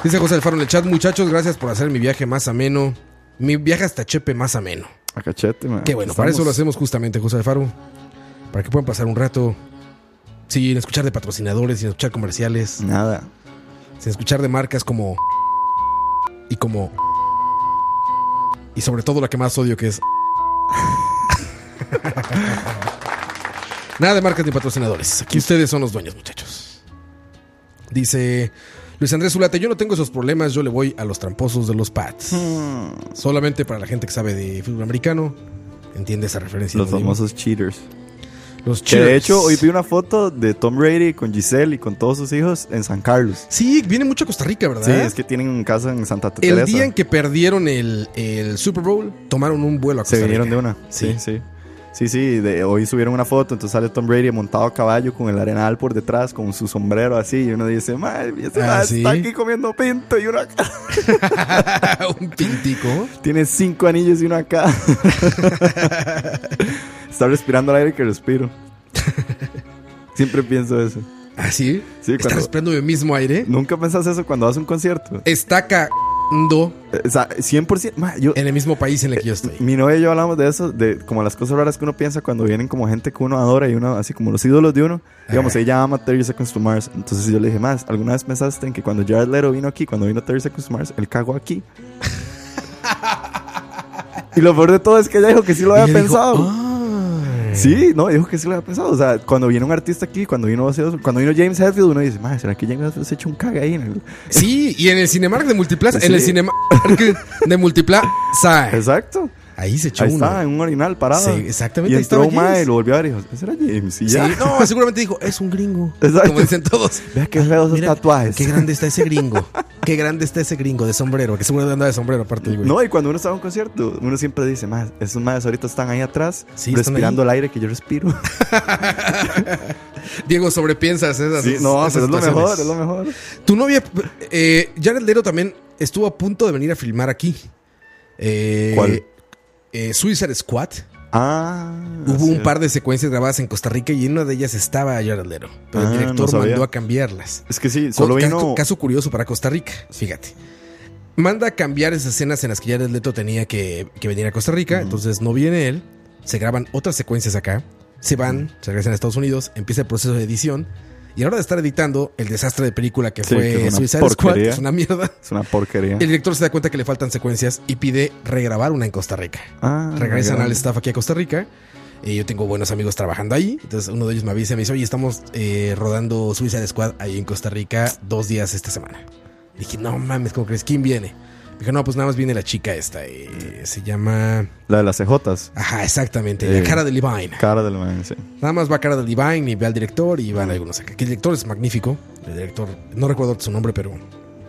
Dice José Alfaro en el chat, muchachos, gracias por hacer mi viaje más ameno. Mi viaje hasta Chepe más ameno. A cachete, man. Qué bueno, para eso lo hacemos justamente, José Alfaro. Para que puedan pasar un rato sin escuchar de patrocinadores, sin escuchar comerciales, Nada. sin escuchar de marcas como. Y como. Y sobre todo la que más odio que es. Nada de marcas ni patrocinadores. Aquí ustedes son los dueños, muchachos. Dice Luis Andrés Zulate, yo no tengo esos problemas, yo le voy a los tramposos de los Pats. Hmm. Solamente para la gente que sabe de fútbol americano, entiende esa referencia. Los famosos cheaters. Los Que de hecho hoy vi una foto de Tom Brady con Giselle y con todos sus hijos en San Carlos. Sí, viene mucho a Costa Rica, ¿verdad? Sí, es que tienen casa en Santa El Teresa. día en que perdieron el, el Super Bowl, tomaron un vuelo a Costa Se vinieron Rica. de una. Sí, Sí. sí. Sí, sí, de- hoy subieron una foto, entonces sale Tom Brady montado a caballo con el arenal por detrás, con su sombrero así, y uno dice, madre, ese Ah, está aquí comiendo pinto y uno acá. un pintico. Tiene cinco anillos y uno acá. está respirando el aire que respiro. Siempre pienso eso. ¿Ah, sí? Sí, ¿Está cuando- respirando el mismo aire? ¿Nunca pensás eso cuando vas a un concierto? Está Eh, O sea, 100%. ma, yo, en el mismo país en el que yo estoy. Mi novia y yo hablamos de eso, de como las cosas raras que uno piensa cuando vienen como gente que uno adora y uno, así como los ídolos de uno. Digamos, Ajá. ella ama 30 Seconds to Mars. Entonces yo le dije, más, ¿alguna vez pensaste en que cuando Jared Leto vino aquí, cuando vino 30 Seconds to Mars, él cagó aquí? y lo peor de todo es que ella dijo que sí lo había ella dijo, pensado. Sí, no, dijo que sí lo había pensado. O sea, cuando viene un artista aquí, cuando vino, cuando vino James Hetfield, uno dice, más, ¿será que James Hetfield se echa un caga ahí? En el... Sí, y en el Cinemark de Multiplaza, Sí. en el Cinemark de Multiplaza, Exacto. Ahí se echó Ahí uno. está, en un orinal parado. Sí, exactamente, Y ahí entró un mae lo volvió a ver y dijo, ¿ese era James? Y Sí, ya. no, seguramente dijo, es un gringo. Exacto. Como dicen todos. Vea qué feos esos Mira, tatuajes. Qué grande está ese gringo. Qué grande está ese gringo de sombrero. Que seguro anda de sombrero aparte güey. No, y cuando uno está en un concierto, uno siempre dice, más, esos madres ahorita están ahí atrás, Sí, respirando el aire que yo respiro. Diego, sobrepiensas esas Sí, no, esas pero es lo mejor, es lo mejor. Tu novia, eh, Jared Leto también estuvo a punto de venir a filmar aquí. Eh, ¿Cuál? Eh, Suicide Squad. Ah. Hubo un par de secuencias grabadas en Costa Rica y en una de ellas estaba Jared Leto. Pero Ah, el no director mandó a cambiarlas. Es que sí, solo vino... caso, caso curioso para Costa Rica, fíjate. Manda a cambiar esas escenas en las que Jared Leto tenía que, que venir a Costa Rica, entonces no viene él, se graban otras secuencias acá, se van, se regresan a Estados Unidos, empieza el proceso de edición y a la hora de estar editando el desastre de película que Sí, fue que es Suicide Squad, que es una mierda, Es una porquería. el director se da cuenta que le faltan secuencias y pide regrabar una en Costa Rica. Ah, Regresan al staff aquí a Costa Rica. Y yo tengo buenos amigos trabajando ahí. Entonces uno de ellos me avisa y me dice, oye, estamos eh, rodando Suicide Squad ahí en Costa Rica dos días esta semana. Dije, no mames, ¿cómo crees? ¿Quién viene? Dije, no, pues nada más viene la chica esta. eh, se llama... La de las CJs. Ajá, exactamente. Eh, la cara de Levine. Cara del man, sí. Nada más va cara de Levine y ve al director y van algunos acá. Que el director es magnífico. El director, no recuerdo su nombre, pero Pero es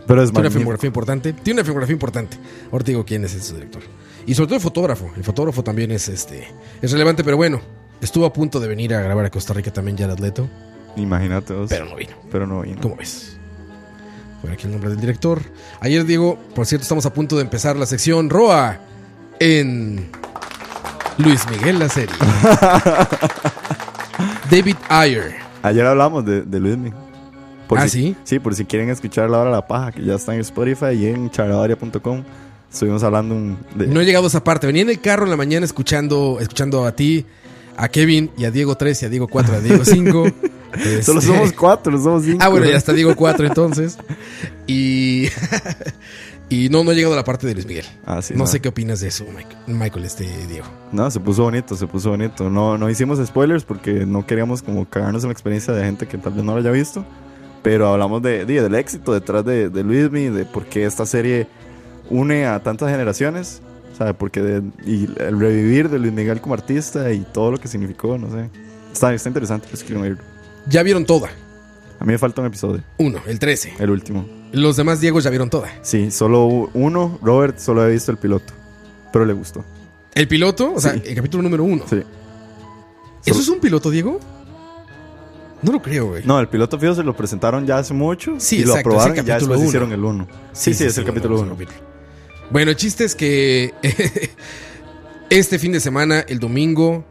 tiene una magnífico. filmografía importante. Tiene una filmografía importante. Ahora te digo quién es su director. Y sobre todo el fotógrafo. El fotógrafo también es este es relevante, pero bueno. Estuvo a punto de venir a grabar a Costa Rica también Jared Leto, Imagínate vos. pero no vino. Pero no vino. ¿Cómo ves? Por aquí el nombre del director. Ayer, Diego, por cierto, estamos a punto de empezar la sección Roa en Luis Miguel la serie. David Ayer. Ayer hablamos de, de Luismi. Por Ah, si- ¿sí? Sí, por si quieren escuchar la hora de la paja, que ya está en Spotify y en charlavaria.com. Estuvimos hablando de... No he llegado a esa parte. Venía en el carro en la mañana escuchando, escuchando a ti, a Kevin y a Diego 3 y a Diego 4, a Diego 5. Solo Este- somos cuatro, somos cinco. Ah, bueno, ya está Diego 4 entonces. Y, y no, no he llegado a la parte de Luis Miguel. Ah, sí, no no. sé qué opinas de eso, Mike- Michael, este Diego. No, se puso bonito, se puso bonito. No, no hicimos spoilers porque no queríamos como cagarnos en la experiencia de gente que tal vez no lo haya visto. Pero hablamos de, de- del éxito detrás de, de Luismi, de por qué esta serie une a tantas generaciones. ¿Sabe? Porque de- y el revivir de Luis Miguel como artista y todo lo que significó, no sé. Está, está interesante, oírlo. Ya vieron toda. A mí me falta un episodio, Uno, el 13. el último. Los demás Diego ya vieron toda. Sí, solo uno, Robert solo ha visto el piloto, pero le gustó. El piloto, o sea, Sí. el capítulo número uno. Sí. ¿Eso es un piloto, Diego? No lo creo, güey. No, el piloto fijo se lo presentaron ya hace mucho Sí, y lo aprobaron y ya después uno. hicieron el uno. Sí, sí, es el capítulo no, uno. capítulo. Bueno, el chiste es que este fin de semana, el domingo,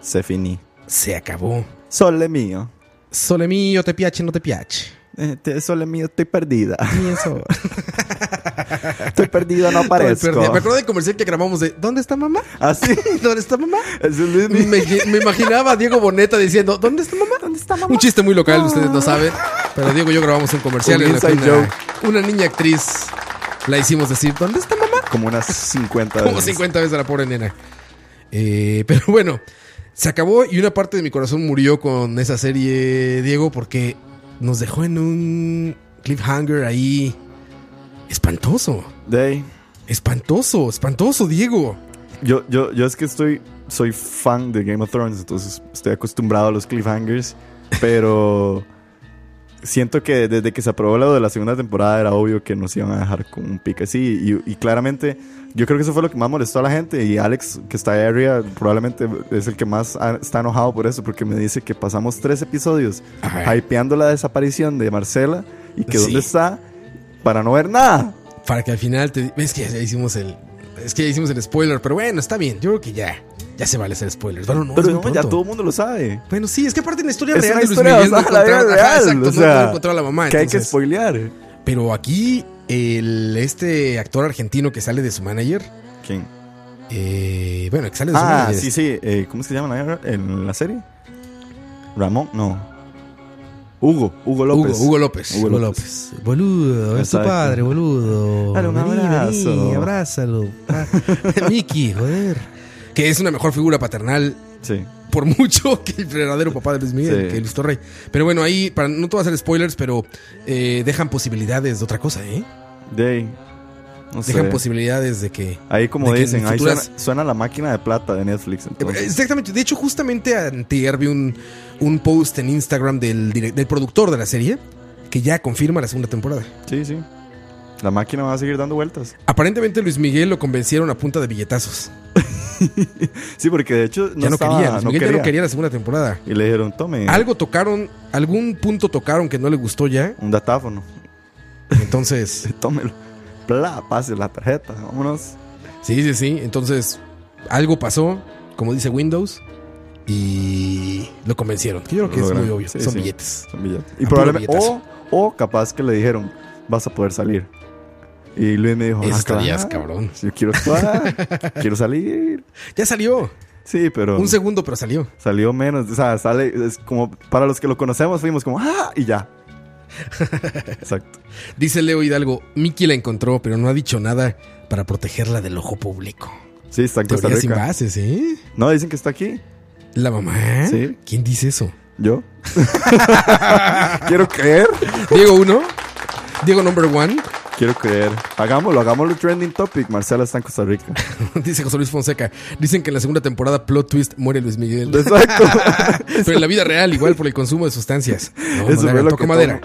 Se finí. se acabó. Sole mío. Sole mío, te piache, no te piache. Eh, te- sole mío, estoy perdida. Eso. Estoy perdido, no aparezco. Me acuerdo del comercial que grabamos de ¿Dónde está mamá? Así. ¿Dónde está mamá? Me, me imaginaba a Diego Boneta diciendo ¿Dónde está mamá? ¿Dónde está mamá? Un chiste muy local, ustedes no saben. Pero Diego y yo grabamos un comercial Un en inside una, una niña actriz la hicimos decir ¿Dónde está mamá? Como unas 50 Como veces. 50 veces a la pobre nena. Eh, pero bueno, se acabó y una parte de mi corazón murió con esa serie, Diego, porque nos dejó en un cliffhanger ahí espantoso. Day. Espantoso, espantoso, Diego. Yo, yo, yo es que estoy, soy fan de Game of Thrones, entonces estoy acostumbrado a los cliffhangers, pero siento que desde que se aprobó lo de la segunda temporada era obvio que nos iban a dejar con un pique así, y, y claramente yo creo que eso fue lo que más molestó a la gente, y Alex, que está de area, probablemente es el que más ha- está enojado por eso, porque me dice que pasamos tres episodios hypeando la desaparición de Marcela, y que Sí. dónde está, para no ver nada. Para que al final te... Es que ya hicimos el... Es que ya hicimos el spoiler, pero bueno, está bien. Yo creo que ya... Ya se vale hacer spoilers. Bueno, no, Pero no, ya todo el mundo lo sabe. Bueno, sí, es que aparte en la historia Es real una de Luis historia Miguel no la vida real, exacto, o no sea, encontrar a la mamá. que hay que entonces- spoilear. Pero aquí, el, este actor argentino que sale de su manager, ¿Quién? eh, bueno, que sale de su Ah, manager. sí, sí. eh, ¿Cómo es que se llama la- en la serie? Ramón, no. Hugo, Hugo López. Hugo, Hugo López. Hugo López. López. Boludo, es tu padre, boludo. Dale un abrazo. vení, abrázalo. Ah, Miki, joder. Que es una mejor figura paternal Sí. por mucho que el verdadero papá de Luis Miguel, Sí. que Luis Torrey. Pero bueno, ahí, para, no te voy a hacer spoilers, pero eh, dejan posibilidades de otra cosa, ¿eh? De ahí. No sé. Dejan posibilidades de que... Ahí como dicen, ahí futuras- suena, suena la máquina de plata de Netflix. entonces. Exactamente. De hecho, justamente antier vi un, un post en Instagram del, del productor de la serie que ya confirma la segunda temporada. Sí, sí. La máquina va a seguir dando vueltas. Aparentemente Luis Miguel lo convencieron a punta de billetazos. Sí, porque de hecho no ya no estaba- quería. Luis no Miguel ya quería. no quería la segunda temporada. Y le dijeron, tome Algo tocaron, algún punto tocaron que no le gustó ya. un datáfono. Entonces, Tómelo. Bla, pase la tarjeta. Vámonos. sí, sí, sí. Entonces, algo pasó, como dice Windows, y lo convencieron. Que yo creo que es muy obvio. Sí, Son sí. billetes. Son billetes. Y probablemente, o, o capaz que le dijeron, vas a poder salir. Y Luis me dijo, "Ah, estarías, cabrón. Yo quiero actuar, quiero salir. Ya salió. Sí, pero Un segundo, pero salió. salió menos. O sea, sale, es como, para los que lo conocemos, fuimos como, ah, y ya. Exacto. Dice Leo Hidalgo, Miki la encontró, pero no ha dicho nada para protegerla del ojo público. Sí, está en Costa sin bases, ¿eh? No, dicen que está aquí. La mamá. Sí. ¿Quién dice eso? ¿Yo? quiero creer. Diego 1. Diego number one. Quiero creer. Hagámoslo, hagámoslo trending topic. Marcela está en Costa Rica. Dice José Luis Fonseca. Dicen que en la segunda temporada plot twist muere Luis Miguel. Exacto. Pero en la vida real, igual por el consumo de sustancias. No, Eso fue lo toco que madera.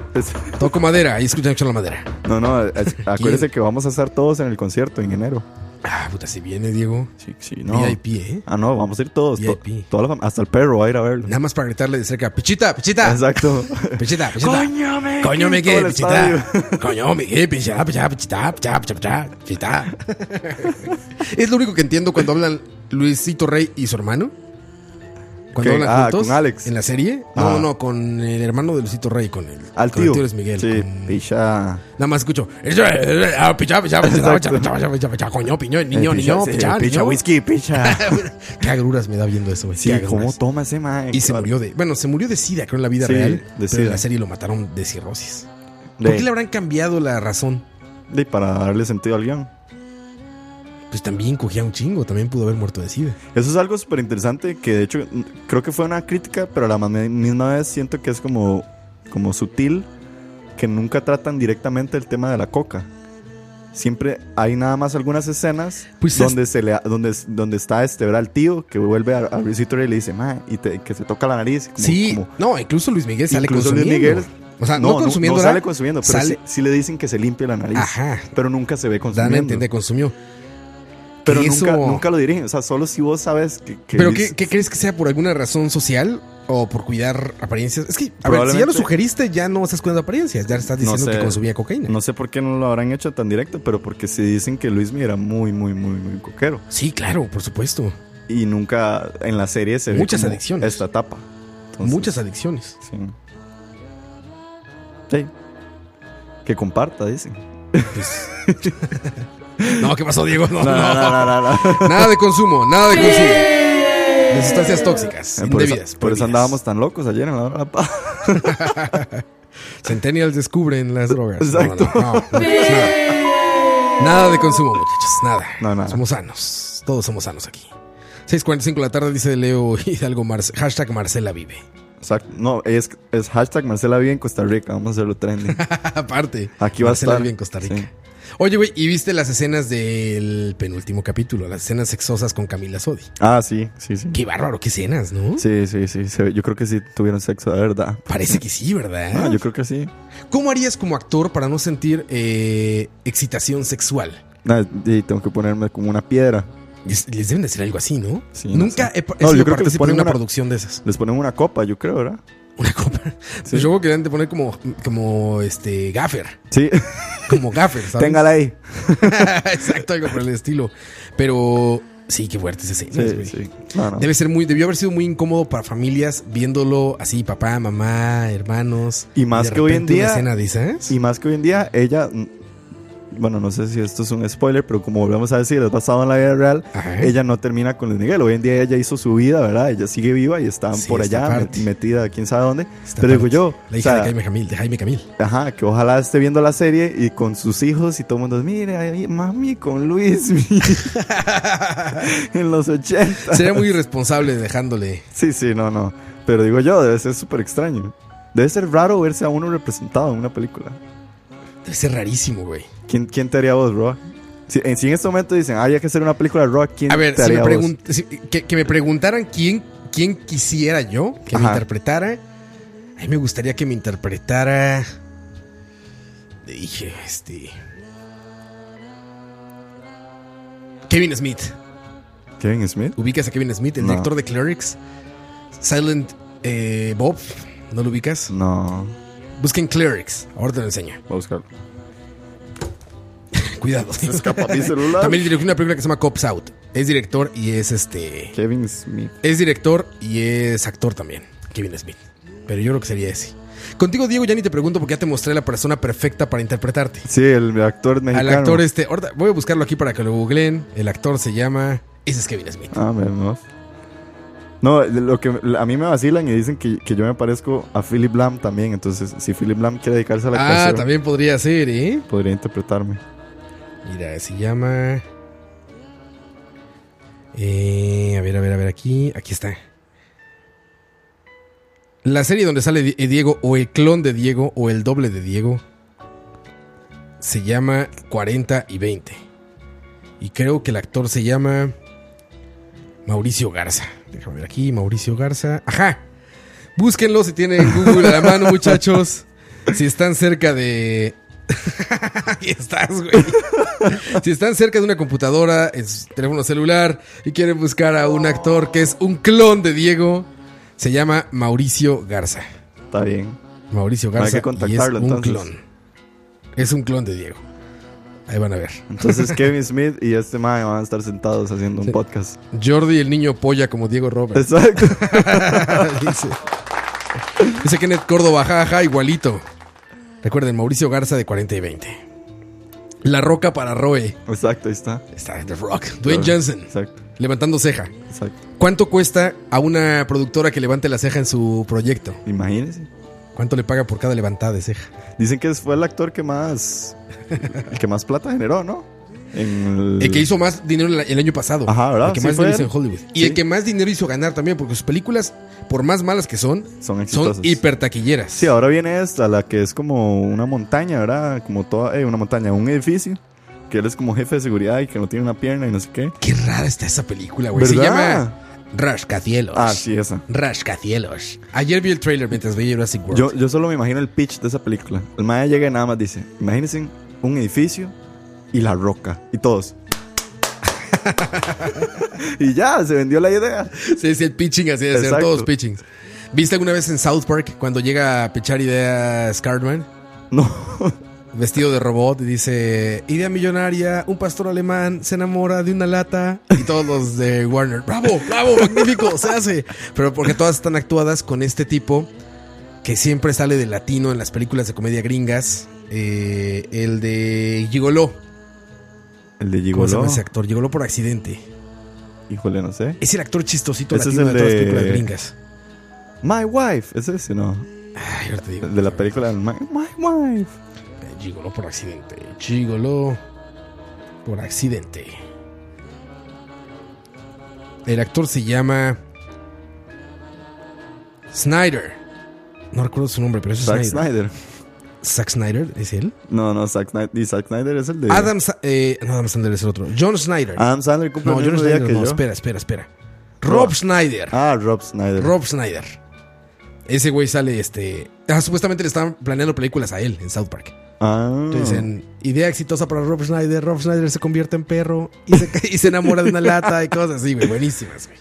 Toco madera. Ahí escuchan, escuchan la madera. No, no, acuérdese que vamos a estar todos en el concierto en enero. Ah, puta, si viene, Diego. Sí, sí, no. VIP, ¿eh? Ah, no, vamos a ir todos. to- VIP. toda la fam- hasta el perro va a ir a verlo. Nada más para gritarle de cerca. ¡Pichita, pichita! Exacto. Pichita, pichita. Coño, me. Coño, me que, pichita. Coño, me que, pichita, pichita, pichita, pichita, pichita, pichita. Es lo único que entiendo cuando hablan Luisito Rey y su hermano. Cuando hablan Ah, juntos. con Alex. En la serie. No, Ah. no, con el hermano de Luisito Rey, con el, Al con tío. el tío Luis Miguel. Sí, con- picha. Nada más escucho. "Eso es, eh, ah, pichá, pichá, pichá, pichá, pichá, pichá, pichá, pichá, Coño, piño, niño, Eh, niño, sí, pichá, picha niño. whisky, picha. Qué agruras me da viendo eso, güey. Sí, qué ¿cómo agruras. toma ese man? Y se murió de. Bueno, se murió de SIDA, creo, en la vida Sí, real. de Pero sida. en la serie lo mataron de cirrosis. ¿Por qué le habrán cambiado la razón? de- para darle sentido al guion. Pues también cogía un chingo, también pudo haber muerto de SIDA. Eso es algo súper interesante que de hecho mm, creo que fue una crítica, pero a la ma- misma vez siento que es como, como sutil, que nunca tratan directamente el tema de la coca. siempre hay nada más algunas escenas Pues donde se le donde, donde está este, ¿verdad? El tío que vuelve a, a y le dice, ma, y te- que se toca la nariz. como- sí, como- no, incluso Luis Miguel sale Incluso Luis. Miguel- o sea, no, no, consumiendo. no sale consumiendo, pero Sale- sí, sí le dicen que se limpie la nariz. Ajá. Pero nunca se ve consumiendo. entender, consumió. Pero nunca, eso- nunca lo dirigen. O sea, solo si vos sabes que. que ¿Pero qué, qué crees que sea por alguna razón social o por cuidar apariencias? Es que, a ver, si ya lo sugeriste, ya no estás cuidando apariencias, ya estás diciendo sé. que consumía cocaína. No sé por qué no lo habrán hecho tan directo, pero porque sí dicen que Luis era muy, muy, muy, muy coquero. Sí, claro, por supuesto. Y nunca en la serie se ve Muchas como adicciones. Esta etapa. Entonces, Muchas adicciones. Sí. Sí. Que comparta, dicen. Pues- no, ¿qué pasó, Diego? No, No, no. no, no, no, no. Nada de consumo, nada de consumo. De sustancias tóxicas, Eh, Por eso, por eso andábamos tan locos ayer en la hora de la paz. Centennials descubren las drogas. Exacto. No, no, no, no, nada. Nada de consumo, muchachos, nada. No, nada. Somos sanos. Todos somos sanos aquí. 6.45 de la tarde dice Leo Hidalgo Marce- hashtag Marcela vive. Exacto. No, es, es hashtag Marcela vive en Costa Rica. Vamos a hacerlo trending. Aparte. Aquí va a Marcela estar. vive en Costa Rica. Sí. Oye, güey, ¿y viste las escenas del penúltimo capítulo? Las escenas sexosas con Camila Sodi. Ah, sí, sí, sí. Qué bárbaro, qué escenas, ¿no? Sí, sí, sí. Yo creo que sí tuvieron sexo, de verdad. Parece que sí, ¿verdad? Ah, yo creo que sí. ¿Cómo harías como actor para no sentir eh, excitación sexual? Nah, y tengo que ponerme como una piedra. Les, les deben decir algo así, ¿no? Sí, no Nunca sé. he, he No, sido yo creo que les ponen una, una- producción de esas. Les ponen una copa, yo creo, ¿verdad? Una copa. Sí. Pues yo creo que deben de poner como, como este gaffer. Sí. Como gaffer, ¿sabes? Téngala ahí. Exacto, algo por el estilo. Pero sí, qué fuerte ese escena. Sí, sí. No, no. Debe ser muy, debió haber sido muy incómodo para familias viéndolo así, papá, mamá, hermanos. Y más que hoy en día- escena esas. Y más que hoy en día, ella. Bueno, no sé si esto es un spoiler, pero como volvemos a decir, es basado en la vida real. Ajá. Ella no termina con Luis Miguel. Hoy en día ella hizo su vida, ¿verdad? Ella sigue viva y está Sí, por allá, met- metida quién sabe dónde. Esta Pero digo yo, La o hija sea, de Jaime Camil, de Jaime Camil. ajá, que ojalá esté viendo la serie y con sus hijos y todo el mundo, mire, ahí, mami, con Luis en los 80. Sería muy irresponsable dejándole. Sí, sí, no, no. Pero digo yo, debe ser súper extraño. Debe ser raro verse a uno representado en una película. Debe ser rarísimo, güey. ¿Quién, quién te haría vos, Roa? Si, en, si en este momento dicen, ah, hay que hacer una película de Roa, ¿quién A ver, te si me haría vos? si- que, que me preguntaran quién, quién quisiera yo que me interpretara. A mí me gustaría que me interpretara. Dije, este. Kevin Smith. Kevin Smith. ¿Ubicas a Kevin Smith, el No. director de Clerics? Silent eh, Bob. ¿No lo ubicas? No, Busquen Clerics. Ahora te lo enseño. voy a buscarlo. Cuidado. Se escapa mi celular. También dirigió una película que se llama Cops Out. Es director y es este. Kevin Smith. Es director y es actor también, Kevin Smith. Pero yo creo que sería ese. Contigo, Diego, ya ni te pregunto porque ya te mostré la persona perfecta para interpretarte. Sí, el actor mexicano. Al actor este, ahorita voy a buscarlo aquí para que lo googleen. El actor se llama... Ese es Kevin Smith. Ah, menos. No, lo que a mí me vacilan y dicen que, que yo me parezco a Philip Lam también. Entonces, si Philip Lam quiere dedicarse a la Ah, actuación, también podría ser, ¿eh? podría interpretarme. Mira, se llama... Eh, a ver, a ver, a ver, aquí. Aquí está. La serie donde sale Di- Diego o el clon de Diego o el doble de Diego se llama 40 y 20. Y creo que el actor se llama Mauricio Garza. Déjame ver aquí, Mauricio Garza. Ajá. Búsquenlo si tienen Google a la mano, muchachos. Si están cerca de... Ahí estás, güey. Si están cerca de una computadora, en su teléfono celular, y quieren buscar a un actor que es un clon de Diego, se llama Mauricio Garza. Está bien. Mauricio Hay que Garza y es contactarlo, un entonces. clon. Es un clon de Diego. Ahí van a ver. Entonces, Kevin Smith y este man van a estar sentados haciendo un podcast. Jordi el niño polla como Diego Roberts. Exacto. dice. Dice Kenneth Córdoba, jaja, igualito. Recuerden, Mauricio Garza de 40 y 20. La roca para Roe. Exacto, ahí está. Está The Rock. Dwayne Johnson. Exacto, Levantando ceja. exacto. ¿Cuánto cuesta a una productora que levante la ceja en su proyecto? Imagínense. ¿Cuánto le paga por cada levantada de ceja? Dicen que fue el actor que más. el que más plata generó, ¿no? En El que hizo más dinero el, el año pasado. Ajá, ¿verdad? El que Sí más dinero hizo en Hollywood. Y Sí. el que más dinero hizo ganar también, porque sus películas, por más malas que son, Son son exitosos. hiper taquilleras. Sí, ahora viene esta, la que es como una montaña, ¿verdad? Como toda, eh, una montaña, un edificio, que él es como jefe de seguridad y que no tiene una pierna y no sé qué. Qué rara está esa película, güey. Se llama Rascacielos. Ah, sí, esa. Rascacielos. Ayer vi el trailer mientras veía Jurassic World. Yo, yo solo me imagino el pitch de esa película. El mae llega y nada más dice, imagínense un edificio y la roca. Y todos. y ya, se vendió la idea. Sí, sí, el pitching así de hacer Exacto. todos pitchings. ¿Viste alguna vez en South Park cuando llega a pichar ideas Cartman? No. Vestido de robot y dice, idea millonaria, un pastor alemán se enamora de una lata y todos los de Warner, bravo, bravo, magnífico, se hace. Pero porque todas están actuadas con este tipo que siempre sale de latino en las películas de comedia gringas, eh, el de Gigoló. El de ¿Cómo se llama Gigolo. ese actor? Gigoló por accidente. Híjole, no sé. Es el actor chistosito Ese es latino el de todas las películas gringas. My wife. ¿Es ese? No. Ay, te digo. De la película My, My wife. Gigoló por accidente. Gigoló por accidente. El actor se llama Snyder. No recuerdo su nombre, pero es Zack Snyder. Snyder. Zack Snyder, ¿es él? No, no, Zack Snyder. Y Zack Snyder es el de. Adam, Sa- eh, no, Adam Snyder es el otro. John Snyder. Adam Sandler cumple no, el John mismo día Snyder que no. yo. Espera, espera, espera. Rob Snyder. Ah, Rob Snyder. Rob Snyder. Ese güey sale, este... Ah, supuestamente le estaban planeando películas a él en South Park. Ah. Entonces dicen, idea exitosa para Rob Schneider. Rob Schneider se convierte en perro y se, y se enamora de una lata y cosas así, güey. Buenísimas, güey.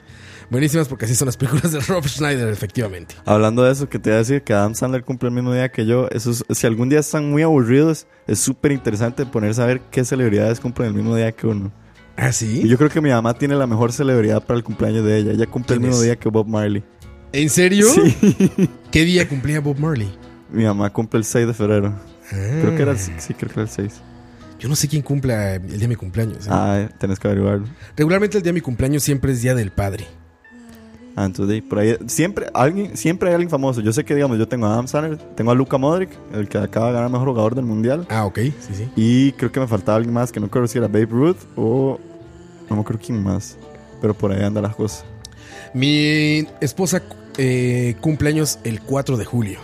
Buenísimas porque así son las películas de Rob Schneider, efectivamente. Hablando de eso, que te iba a decir que Adam Sandler cumple el mismo día que yo. Eso es- si algún día están muy aburridos, es súper interesante ponerse a ver qué celebridades cumplen el mismo día que uno. ¿Ah, Y sí? yo creo que mi mamá tiene la mejor celebridad para el cumpleaños de ella. Ella cumple el ¿Quién mismo es? día que Bob Marley. ¿En serio? Sí. ¿Qué día cumplía Bob Marley? mi mamá cumple el 6 de febrero. Creo que era el, Ah. sí, creo que era el 6. Yo no sé quién cumpla el día de mi cumpleaños. ¿eh? Ah, tenés que averiguarlo. Regularmente el día de mi cumpleaños siempre es día del padre. Ah, entonces por ahí siempre alguien siempre hay alguien famoso. Yo sé que digamos, yo tengo a Adam Sandler, tengo a Luka Modric, el que acaba de ganar mejor jugador del mundial, Ah, ok. Sí, sí. y creo que me faltaba alguien más que no creo si era Babe Ruth o no me acuerdo quién más, pero por ahí anda las cosas. Mi esposa eh, cumpleaños el 4 de julio.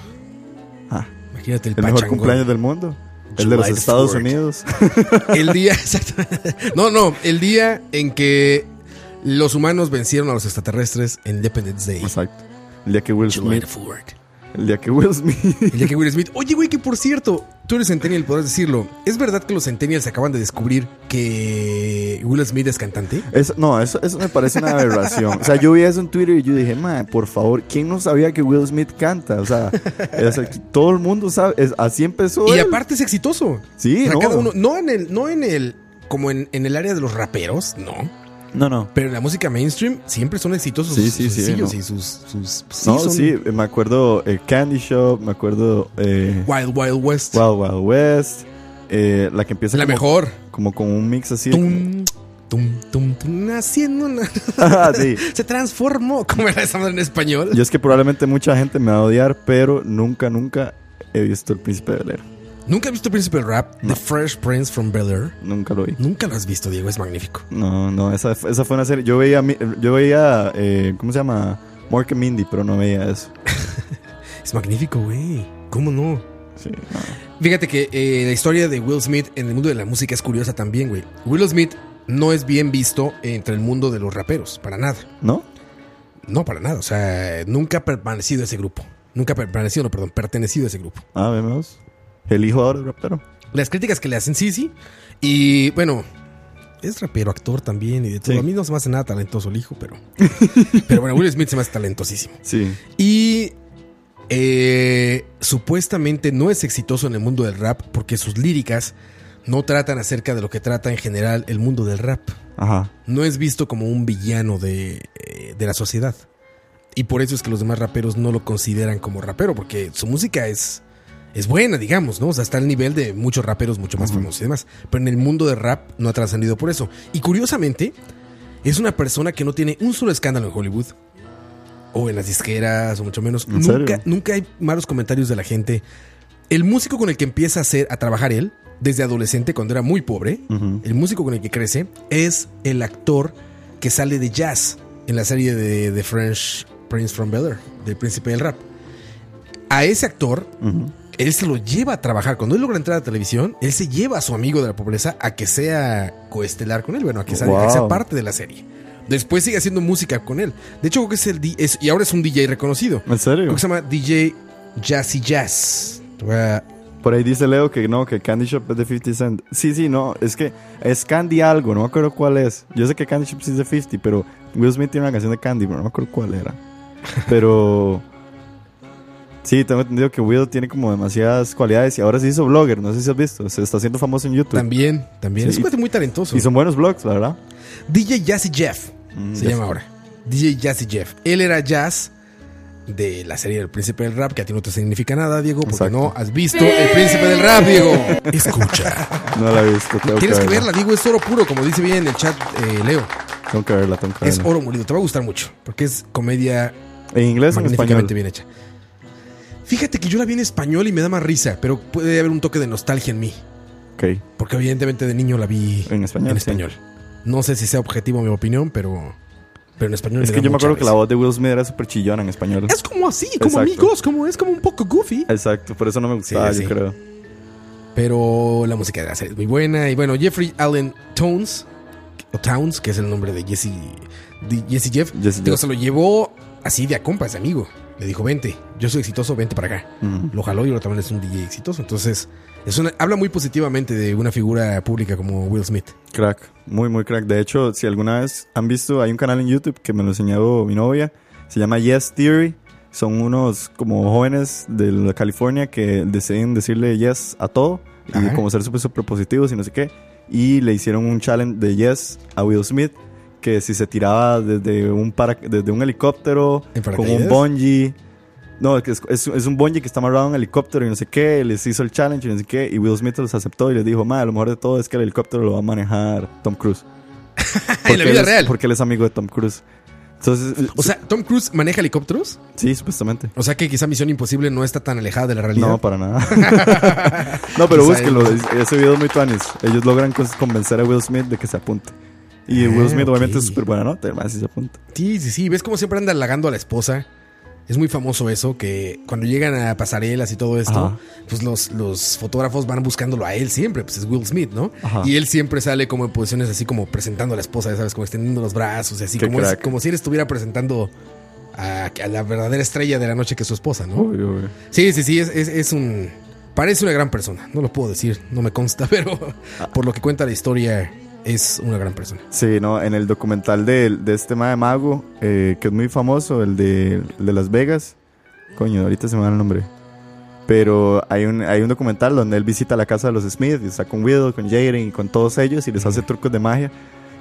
Ah, Imagínate el, el mejor cumpleaños del mundo. El de los Estados 4th. Unidos. El día, exacto. No, no, el día en que los humanos vencieron a los extraterrestres en Independence Day. Exacto. El día que Will Smith. the 4th. El día que Will Smith. El día que Will Smith. Oye, güey, que por cierto, tú eres Centennial, podrás decirlo. ¿Es verdad que los Centennials acaban de descubrir que Will Smith es cantante? Eso- no, eso, eso me parece una aberración. O sea, yo vi eso en Twitter y yo dije, man, por favor, ¿quién no sabía que Will Smith canta? O sea, es- todo el mundo sabe, es- así empezó. Y él. aparte es exitoso. Sí, O sea, no. cada uno, no en el, no en el, como en, en el área de los raperos, no. No, no. Pero la música mainstream siempre son exitosos Sí, sus, sí, sus sí, sencillos no. y sus, sus sí, no, son sí, me acuerdo eh, Candy Shop, me acuerdo eh, Wild Wild West. Wild Wild West, eh, la que empieza la como, mejor. como con un mix así. Tum, tum, tum, tum, haciendo una... Ah, sí. Se transformó. ¿Cómo era esa en español? Y es que probablemente mucha gente me va a odiar, pero nunca, nunca he visto El Príncipe de Bel-Air. Nunca he visto Príncipe del Rap, The Fresh Prince from Bel Air. Nunca lo vi. Nunca lo has visto, Diego, es magnífico. No, no, esa, esa fue una serie. Yo veía, yo veía, eh, ¿cómo se llama? Mork and Mindy, pero no veía eso. Es magnífico, güey. ¿Cómo no? Sí, no. Fíjate que eh, la historia de Will Smith en el mundo de la música es curiosa también, güey. Will Smith no es bien visto entre el mundo de los raperos, para nada. ¿No? No, para nada. O sea, nunca ha permanecido ese grupo. Nunca ha permanecido, no, perdón, pertenecido a ese grupo. Ah, vemos. El hijo ahora es rapero. Las críticas que le hacen, sí. Y bueno, es rapero, actor también y de todo. Sí. A mí no se me hace nada talentoso el hijo, pero. pero bueno, Will Smith se me hace talentosísimo. Sí. Y eh, supuestamente no es exitoso en el mundo del rap porque sus líricas no tratan acerca de lo que trata en general el mundo del rap. Ajá. No es visto como un villano de, eh, de la sociedad. Y por eso es que los demás raperos no lo consideran como rapero, porque su música es, es buena, digamos, ¿no? O sea, está al nivel de muchos raperos mucho más famosos y demás. Pero en el mundo del rap no ha trascendido por eso. Y curiosamente, es una persona que no tiene un solo escándalo en Hollywood. O en las disqueras, o mucho menos. Nunca, nunca hay malos comentarios de la gente. El músico con el que empieza a, hacer, a trabajar él, desde adolescente, cuando era muy pobre, el músico con el que crece, es el actor que sale de jazz en la serie de The French Prince from Bel Air, del príncipe del rap. A ese actor. Él se lo lleva a trabajar. Cuando él logra entrar a televisión, él se lleva a su amigo de la pobreza a que sea coestelar con él, bueno, a que sea, a que sea Wow. parte de la serie. Después sigue haciendo música con él. De hecho, creo que es el es- y ahora es un DJ reconocido. ¿En serio? Creo que se llama DJ Jazzy Jazz. Por ahí dice Leo que no, que Candy Shop es de 50 Cent. Sí, sí, no, es que es Candy algo, no me acuerdo cuál es. Yo sé que Candy Shop sí es de 50, pero Will Smith tiene una canción de Candy, pero no me acuerdo cuál era. Pero sí, tengo entendido que Will tiene como demasiadas cualidades y ahora se hizo blogger, no sé si has visto, se está haciendo famoso en YouTube. También, también. Sí, es un muy talentoso. Y son buenos blogs, la verdad. DJ Jazzy Jeff Mm, se llama ahora. DJ Jazzy Jeff. Él era Jazz de la serie El Príncipe del Rap, que a ti no te significa nada, Diego, porque Exacto. no has visto El Príncipe del Rap, Diego. Escucha. No la he visto, tengo Tienes que verla. verla, Diego, es oro puro, como dice bien en el chat eh, Leo. Tengo que verla, tengo que Es verla. oro molido, te va a gustar mucho, porque es comedia ¿En inglés o en español? magníficamente bien hecha. Fíjate que yo la vi en español y me da más risa, pero puede haber un toque de nostalgia en mí, Ok. porque evidentemente de niño la vi En español, En sí. español. No sé si sea objetivo mi opinión, pero, pero en español Es que yo me acuerdo que la voz de Will Smith era súper chillona en español. Es como así, como Exacto. amigos, como es como un poco goofy. Exacto, por eso no me gustaba, Sí, yo sí. creo. Pero la música de la serie es muy buena. Y bueno, Jeffrey Allen Tones, o Towns, que es el nombre de Jesse, de Jesse Jeff, Jesse Jeff. se lo llevó así de a compas, de amigo. Le dijo, vente, yo soy exitoso, vente para acá. Ujú. Lo jaló y ahora también es un DJ exitoso. Entonces, es una, habla muy positivamente de una figura pública como Will Smith. Crack, muy, muy crack. De hecho, si alguna vez han visto, hay un canal en YouTube que me lo enseñó mi novia. Se llama Yes Theory. Son unos como jóvenes de la California que deciden decirle yes a todo. Y Ajá. como ser súper, súper positivos y no sé qué. Y le hicieron un challenge de yes a Will Smith. Que si se tiraba desde un, para, desde un helicóptero ¿En con un bungee. No, es, es, es un bungee que está amarrado en un helicóptero y no sé qué. Les hizo el challenge y no sé qué. Y Will Smith los aceptó y les dijo, ma, lo mejor de todo es que el helicóptero lo va a manejar Tom Cruise. en la vida es- real. Porque él es amigo de Tom Cruise. Entonces, O sea, Tom Cruise maneja helicópteros. sí, supuestamente. O sea que quizá Misión Imposible no está tan alejada de la realidad. No, para nada. no, pero búsquenlo. Ese video es muy tuanis. Ellos logran convencer a Will Smith de que se apunte. Y Ah, Will Smith obviamente es súper buena nota. Además, si se apunta. Sí, sí, sí. ¿Ves cómo siempre anda halagando a la esposa? Es muy famoso eso, que cuando llegan a pasarelas y todo esto, Ajá. pues los, los fotógrafos van buscándolo a él siempre, pues es Will Smith, ¿no? Ajá. Y él siempre sale como en posiciones así como presentando a la esposa, ya sabes, como extendiendo los brazos y así, Qué como, es- como si él estuviera presentando a, a la verdadera estrella de la noche que es su esposa, ¿no? Uy, uy. Sí, sí, sí, es, es, es un... Parece una gran persona, no lo puedo decir, no me consta, pero Ah. por lo que cuenta la historia, es una gran persona. Sí, no, en el documental de, de este mae mago, eh, que es muy famoso, el de, el de Las Vegas. Coño, ahorita se me va el nombre. Pero hay un, hay un documental donde él visita la casa de los Smith y está con Will, con Jaden y con todos ellos y les hace trucos de magia.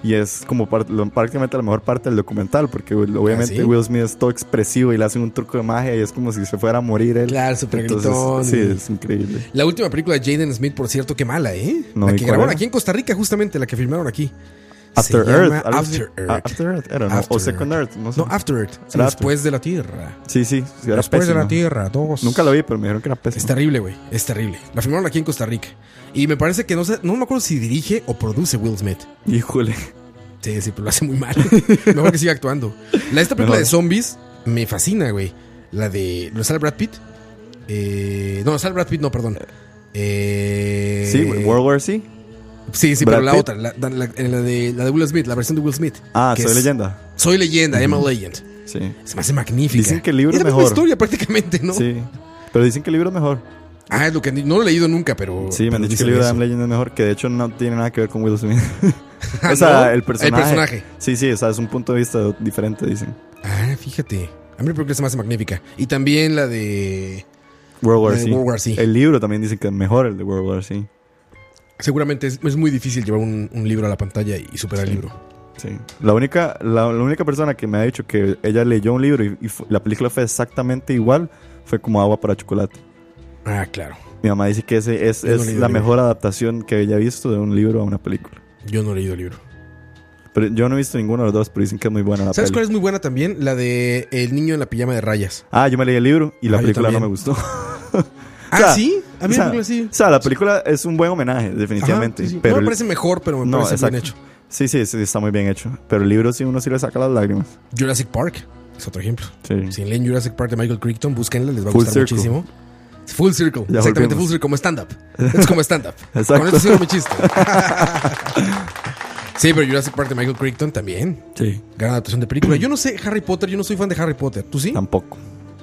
Y es como lo- prácticamente la mejor parte del documental, porque obviamente ¿sí? Will Smith es todo expresivo y le hacen un truco de magia y es como si se fuera a morir él. Claro, súper gritón. Sí, es increíble. La última película de Jaden Smith, por cierto, qué mala, ¿eh? No, la ¿y que grabaron era? aquí en Costa Rica, justamente, la que filmaron aquí. After Se Earth. llama. After Earth. Ah, After Earth, era, ¿no? After O Second Earth, no sé. No, After Earth. sí, después de la Tierra. Sí, sí, era después de la. Tierra, dos. Nunca la vi, pero me dijeron que era pésimo. Es terrible, güey. Es terrible. La filmaron aquí en Costa Rica. Y me parece que no sé, no me acuerdo si dirige o produce Will Smith. Híjole. Sí, sí, pero lo hace muy mal. Mejor que siga actuando. La esta película Mejor. de zombies me fascina, güey. La de. ¿No sale Brad Pitt? Eh, no, sale Brad Pitt, no, perdón. Eh, Sí, World War C. Sí, sí, Brad pero la Pitt. otra, la, la- la- la de, la de Will Smith, la versión de Will Smith. Ah, que soy es- leyenda. Soy leyenda, Emma Legend. Sí. Se me hace magnífica. Dicen que el libro es la misma mejor. historia prácticamente, ¿no? Sí. Pero dicen que el libro es mejor. Ah, es lo que no lo he leído nunca, pero. Sí, me pero han dicho que el libro de eso. Am Legend es mejor, que de hecho no tiene nada que ver con Will Smith. Ah, o sea, ¿no? el personaje. El personaje. Sí, sí, o sea, es un punto de vista diferente, dicen. Ah, fíjate. A mí me parece más magnífica. Y también la de. World War La de C. World War C. El libro también dicen que es mejor el de World War C. Seguramente es, es muy difícil llevar un, un libro a la pantalla y superar el libro. Sí. La única, la, la única persona que me ha dicho que ella leyó un libro y, la película fue exactamente igual fue como agua para chocolate. Ah, claro. Mi mamá dice que ese es, no es la mejor adaptación que ella ha visto de un libro a una película. Yo no he leído el libro. Pero yo no he visto ninguno de los dos, pero dicen que es muy buena la ¿Sabes peli. cuál es muy buena también? La de El niño en la pijama de rayas. Ah, yo me leí el libro y la Ah, película no me gustó. Ah, sea, sí. A mí o la sea, película sí. O sea, la película es un buen homenaje, definitivamente. Ajá, sí, sí. Pero no me parece mejor, pero me No, parece bien exacto. hecho. Sí, sí, sí, está muy bien hecho. Pero el libro sí uno sí le saca las lágrimas. Jurassic Park es otro ejemplo. Sí. Si leen Jurassic Park de Michael Crichton, búsquenla, les va a Full gustar circle. muchísimo. Full Circle. Ya Exactamente, volvimos. Full Circle, como stand-up. Es como stand-up. Exacto. Con eso cierro mi chiste. sí, pero Jurassic Park de Michael Crichton también. Sí. Gran adaptación de película. Yo no sé, Harry Potter, yo no soy fan de Harry Potter. ¿Tú sí? Tampoco.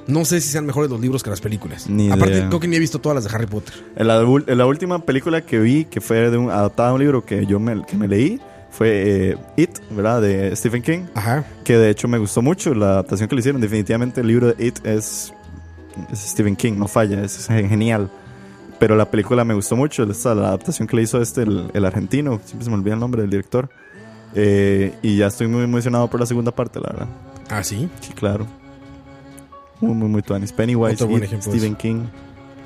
No sé si sean mejores los libros que las películas. Ni Aparte, idea. creo que ni he visto todas las de Harry Potter. En la, en la última película que vi, que fue de un, adaptada a un libro que yo me, que me leí, fue eh, It, ¿verdad? De Stephen King. Ajá. Que de hecho me gustó mucho la adaptación que le hicieron. Definitivamente el libro de It es, es Stephen King, no falla, es, genial. Pero la película me gustó mucho, esta, la adaptación que le hizo este, el, el argentino, siempre se me olvida el nombre del director. Eh, y ya estoy muy emocionado por la segunda parte, la verdad. Ah, sí. Sí, claro. Muy, muy, muy tuanis. Pennywise, buen ejemplo Stephen King.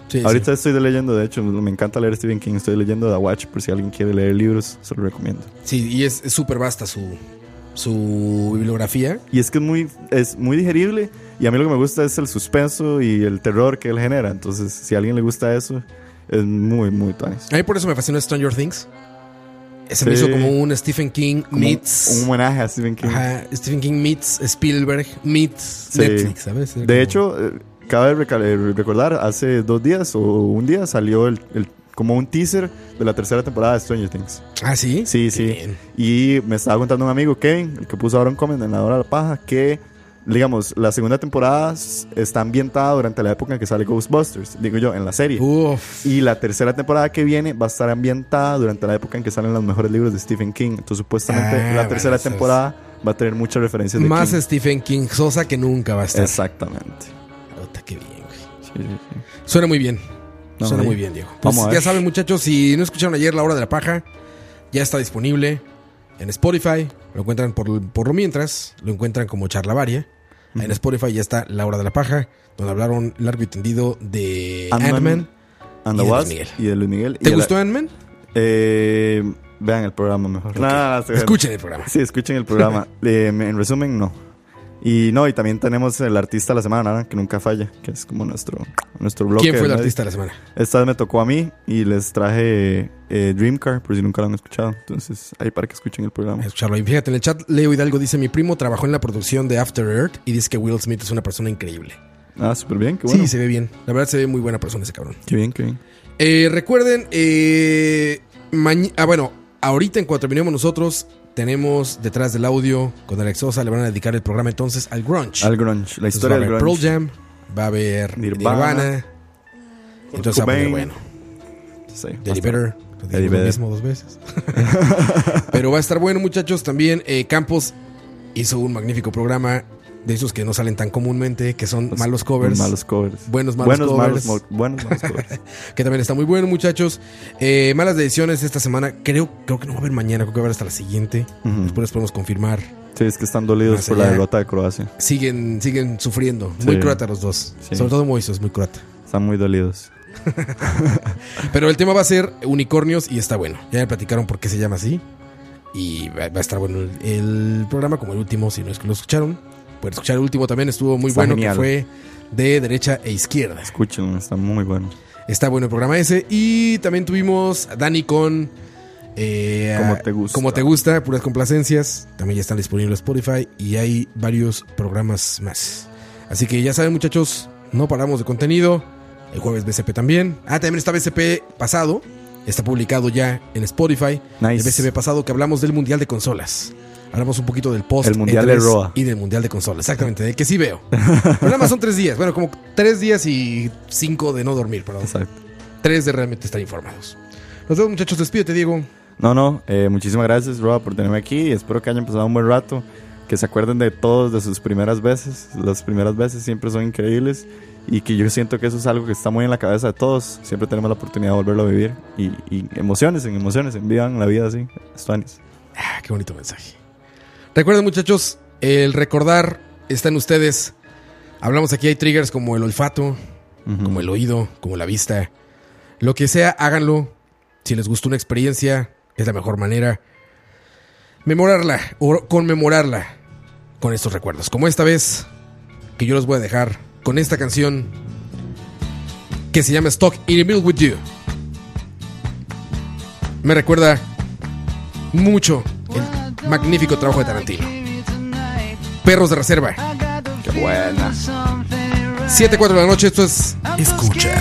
Sí, Ahorita sí. estoy leyendo, de hecho, me encanta leer Stephen King. Estoy leyendo The Watch, por si alguien quiere leer libros, se lo recomiendo. Sí, y es es súper vasta su, su bibliografía. Y es que es muy, es muy digerible. Y a mí lo que me gusta es el suspenso y el terror que él genera. Entonces, si a alguien le gusta eso, es muy, muy tuanis. A mí por eso me fascinó Stranger Things. Se me hizo como un Stephen King Como meets. un homenaje a Stephen King. Ajá, Stephen King meets Spielberg meets Sí. Netflix, ¿sabes? Era De como- hecho, eh, cabe eh, recordar, hace dos días o un día salió el, el- como un teaser de la tercera temporada de Stranger Things. Ah, sí. Sí, Qué sí. bien. Y me estaba contando un amigo, Kevin, el que puso ahora un comment en la hora de la paja, que, digamos, la segunda temporada está ambientada durante la época en que sale Ghostbusters, digo yo, en la serie. Uf. Y la tercera temporada que viene va a estar ambientada durante la época en que salen los mejores libros de Stephen King. Entonces, supuestamente, Ah, la tercera bueno, eso es- temporada va a tener muchas referencias de Más King. Stephen King Sosa que nunca va a estar. Exactamente. Qué bien, güey. Sí, sí, sí. Suena muy bien. No, Suena muy bien, Diego. Pues Vamos a ver. ya saben, muchachos, si no escucharon ayer La Hora de la Paja, ya está disponible en Spotify. Lo encuentran por, por lo mientras, lo encuentran como Charlavaria. En Spotify ya está La Hora de la Paja, donde hablaron largo y tendido de Ant-Man. And Y de Luis Miguel. y de Luis Miguel. ¿Te Y la- gustó Ant-Man? Eh, vean el programa mejor. Estoy- Escuchen el programa. Sí, escuchen el programa. Eh, en resumen, no. Y no, y también tenemos el artista de la semana, ¿no? que nunca falla, que es como nuestro, nuestro bloque. ¿Quién fue el artista de la semana? Esta vez me tocó a mí y les traje eh, Dreamcar, por si nunca lo han escuchado. Entonces, ahí para que escuchen el programa. Escucharlo. Y fíjate, en el chat Leo Hidalgo dice, mi primo trabajó en la producción de After Earth y dice que Will Smith es una persona increíble. Ah, súper bien, qué bueno. Sí, se ve bien. La verdad se ve muy buena persona ese cabrón. Qué bien, qué bien. Eh, recuerden, eh, ah, bueno, ahorita en cuanto terminemos nosotros, tenemos detrás del audio con Alex Sosa, le van a dedicar el programa entonces al grunge. Al grunge, la Entonces historia va a del haber grunge. Pearl Jam, va a haber Nirvana, Nirvana. Entonces va Cobain. bueno. Sí, Eddie lo mismo dos veces. Pero va a estar bueno, muchachos. También eh, Campos hizo un magnífico programa de esos que no salen tan comúnmente, que son Los- malos covers. los Malos covers. Buenos, malos buenos, covers. malos, buenos, malos covers. que también está muy bueno, muchachos. Eh, malas decisiones esta semana. Creo, creo que no va a haber mañana, creo que va a haber hasta la siguiente. Después podemos confirmar. Sí, es que están dolidos por la derrota de Croacia. Siguen, siguen sufriendo. Muy croata los dos. Sí. Sobre todo Moises, muy croata. Están muy dolidos. Pero el tema va a ser unicornios y está bueno. Ya me platicaron por qué se llama así. Y va, va a estar bueno el, el programa, como el último, si no es que lo escucharon. Pueden escuchar el último también, estuvo muy Está bueno, genial. que fue de derecha e izquierda. Escúchenlo, está muy bueno. Está bueno el programa ese. Y también tuvimos a Dani con. eh, Como te gusta. Como te gusta, puras complacencias. También ya están disponibles en Spotify. Y hay varios programas más. Así que ya saben, muchachos, no paramos de contenido. El jueves BCP también. Ah, también está BCP pasado. Está publicado ya en Spotify. Nice. El BCP pasado que hablamos del Mundial de Consolas. Hablamos un poquito del post. El Mundial de E3 Roa. Y del Mundial de Consolas. Exactamente, del que sí veo. Pero nada más son tres días. Bueno, como tres días y cinco de no dormir, perdón. Exacto. Tres de realmente estar informados. Nos vemos, muchachos. Despídete, Diego. No, no, eh, muchísimas gracias, Roa, por tenerme aquí. Espero que hayan pasado un buen rato. Que se acuerden de todos, de sus primeras veces. Las primeras veces siempre son increíbles. Y que yo siento que eso es algo que está muy en la cabeza de todos. Siempre tenemos la oportunidad de volverlo a vivir. Y, y emociones, en emociones, vivan la vida así. Estuanis. Ah, qué bonito mensaje. Recuerden, muchachos, el recordar está en ustedes. Hablamos aquí, hay triggers como el olfato, como el oído, como la vista. Lo que sea, háganlo. Si les gustó una experiencia, es la mejor manera. Memorarla o conmemorarla con estos recuerdos. Como esta vez, que yo los voy a dejar con esta canción que se llama Stock in the Middle with You. Me recuerda mucho magnífico trabajo de Tarantino. Perros de reserva. Qué buena. 7, 4 de la noche, esto es Escucha.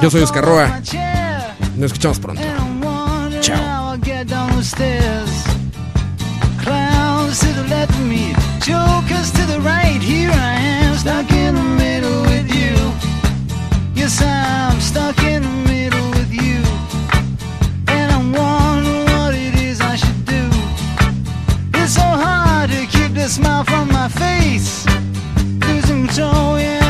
Yo soy Oscar Roa. Nos escuchamos pronto. Chao. Clowns to the left of me, jokers to the right. Here I am, stuck in the middle with you. Yes, I'm the smile from my face. Losing control, yeah,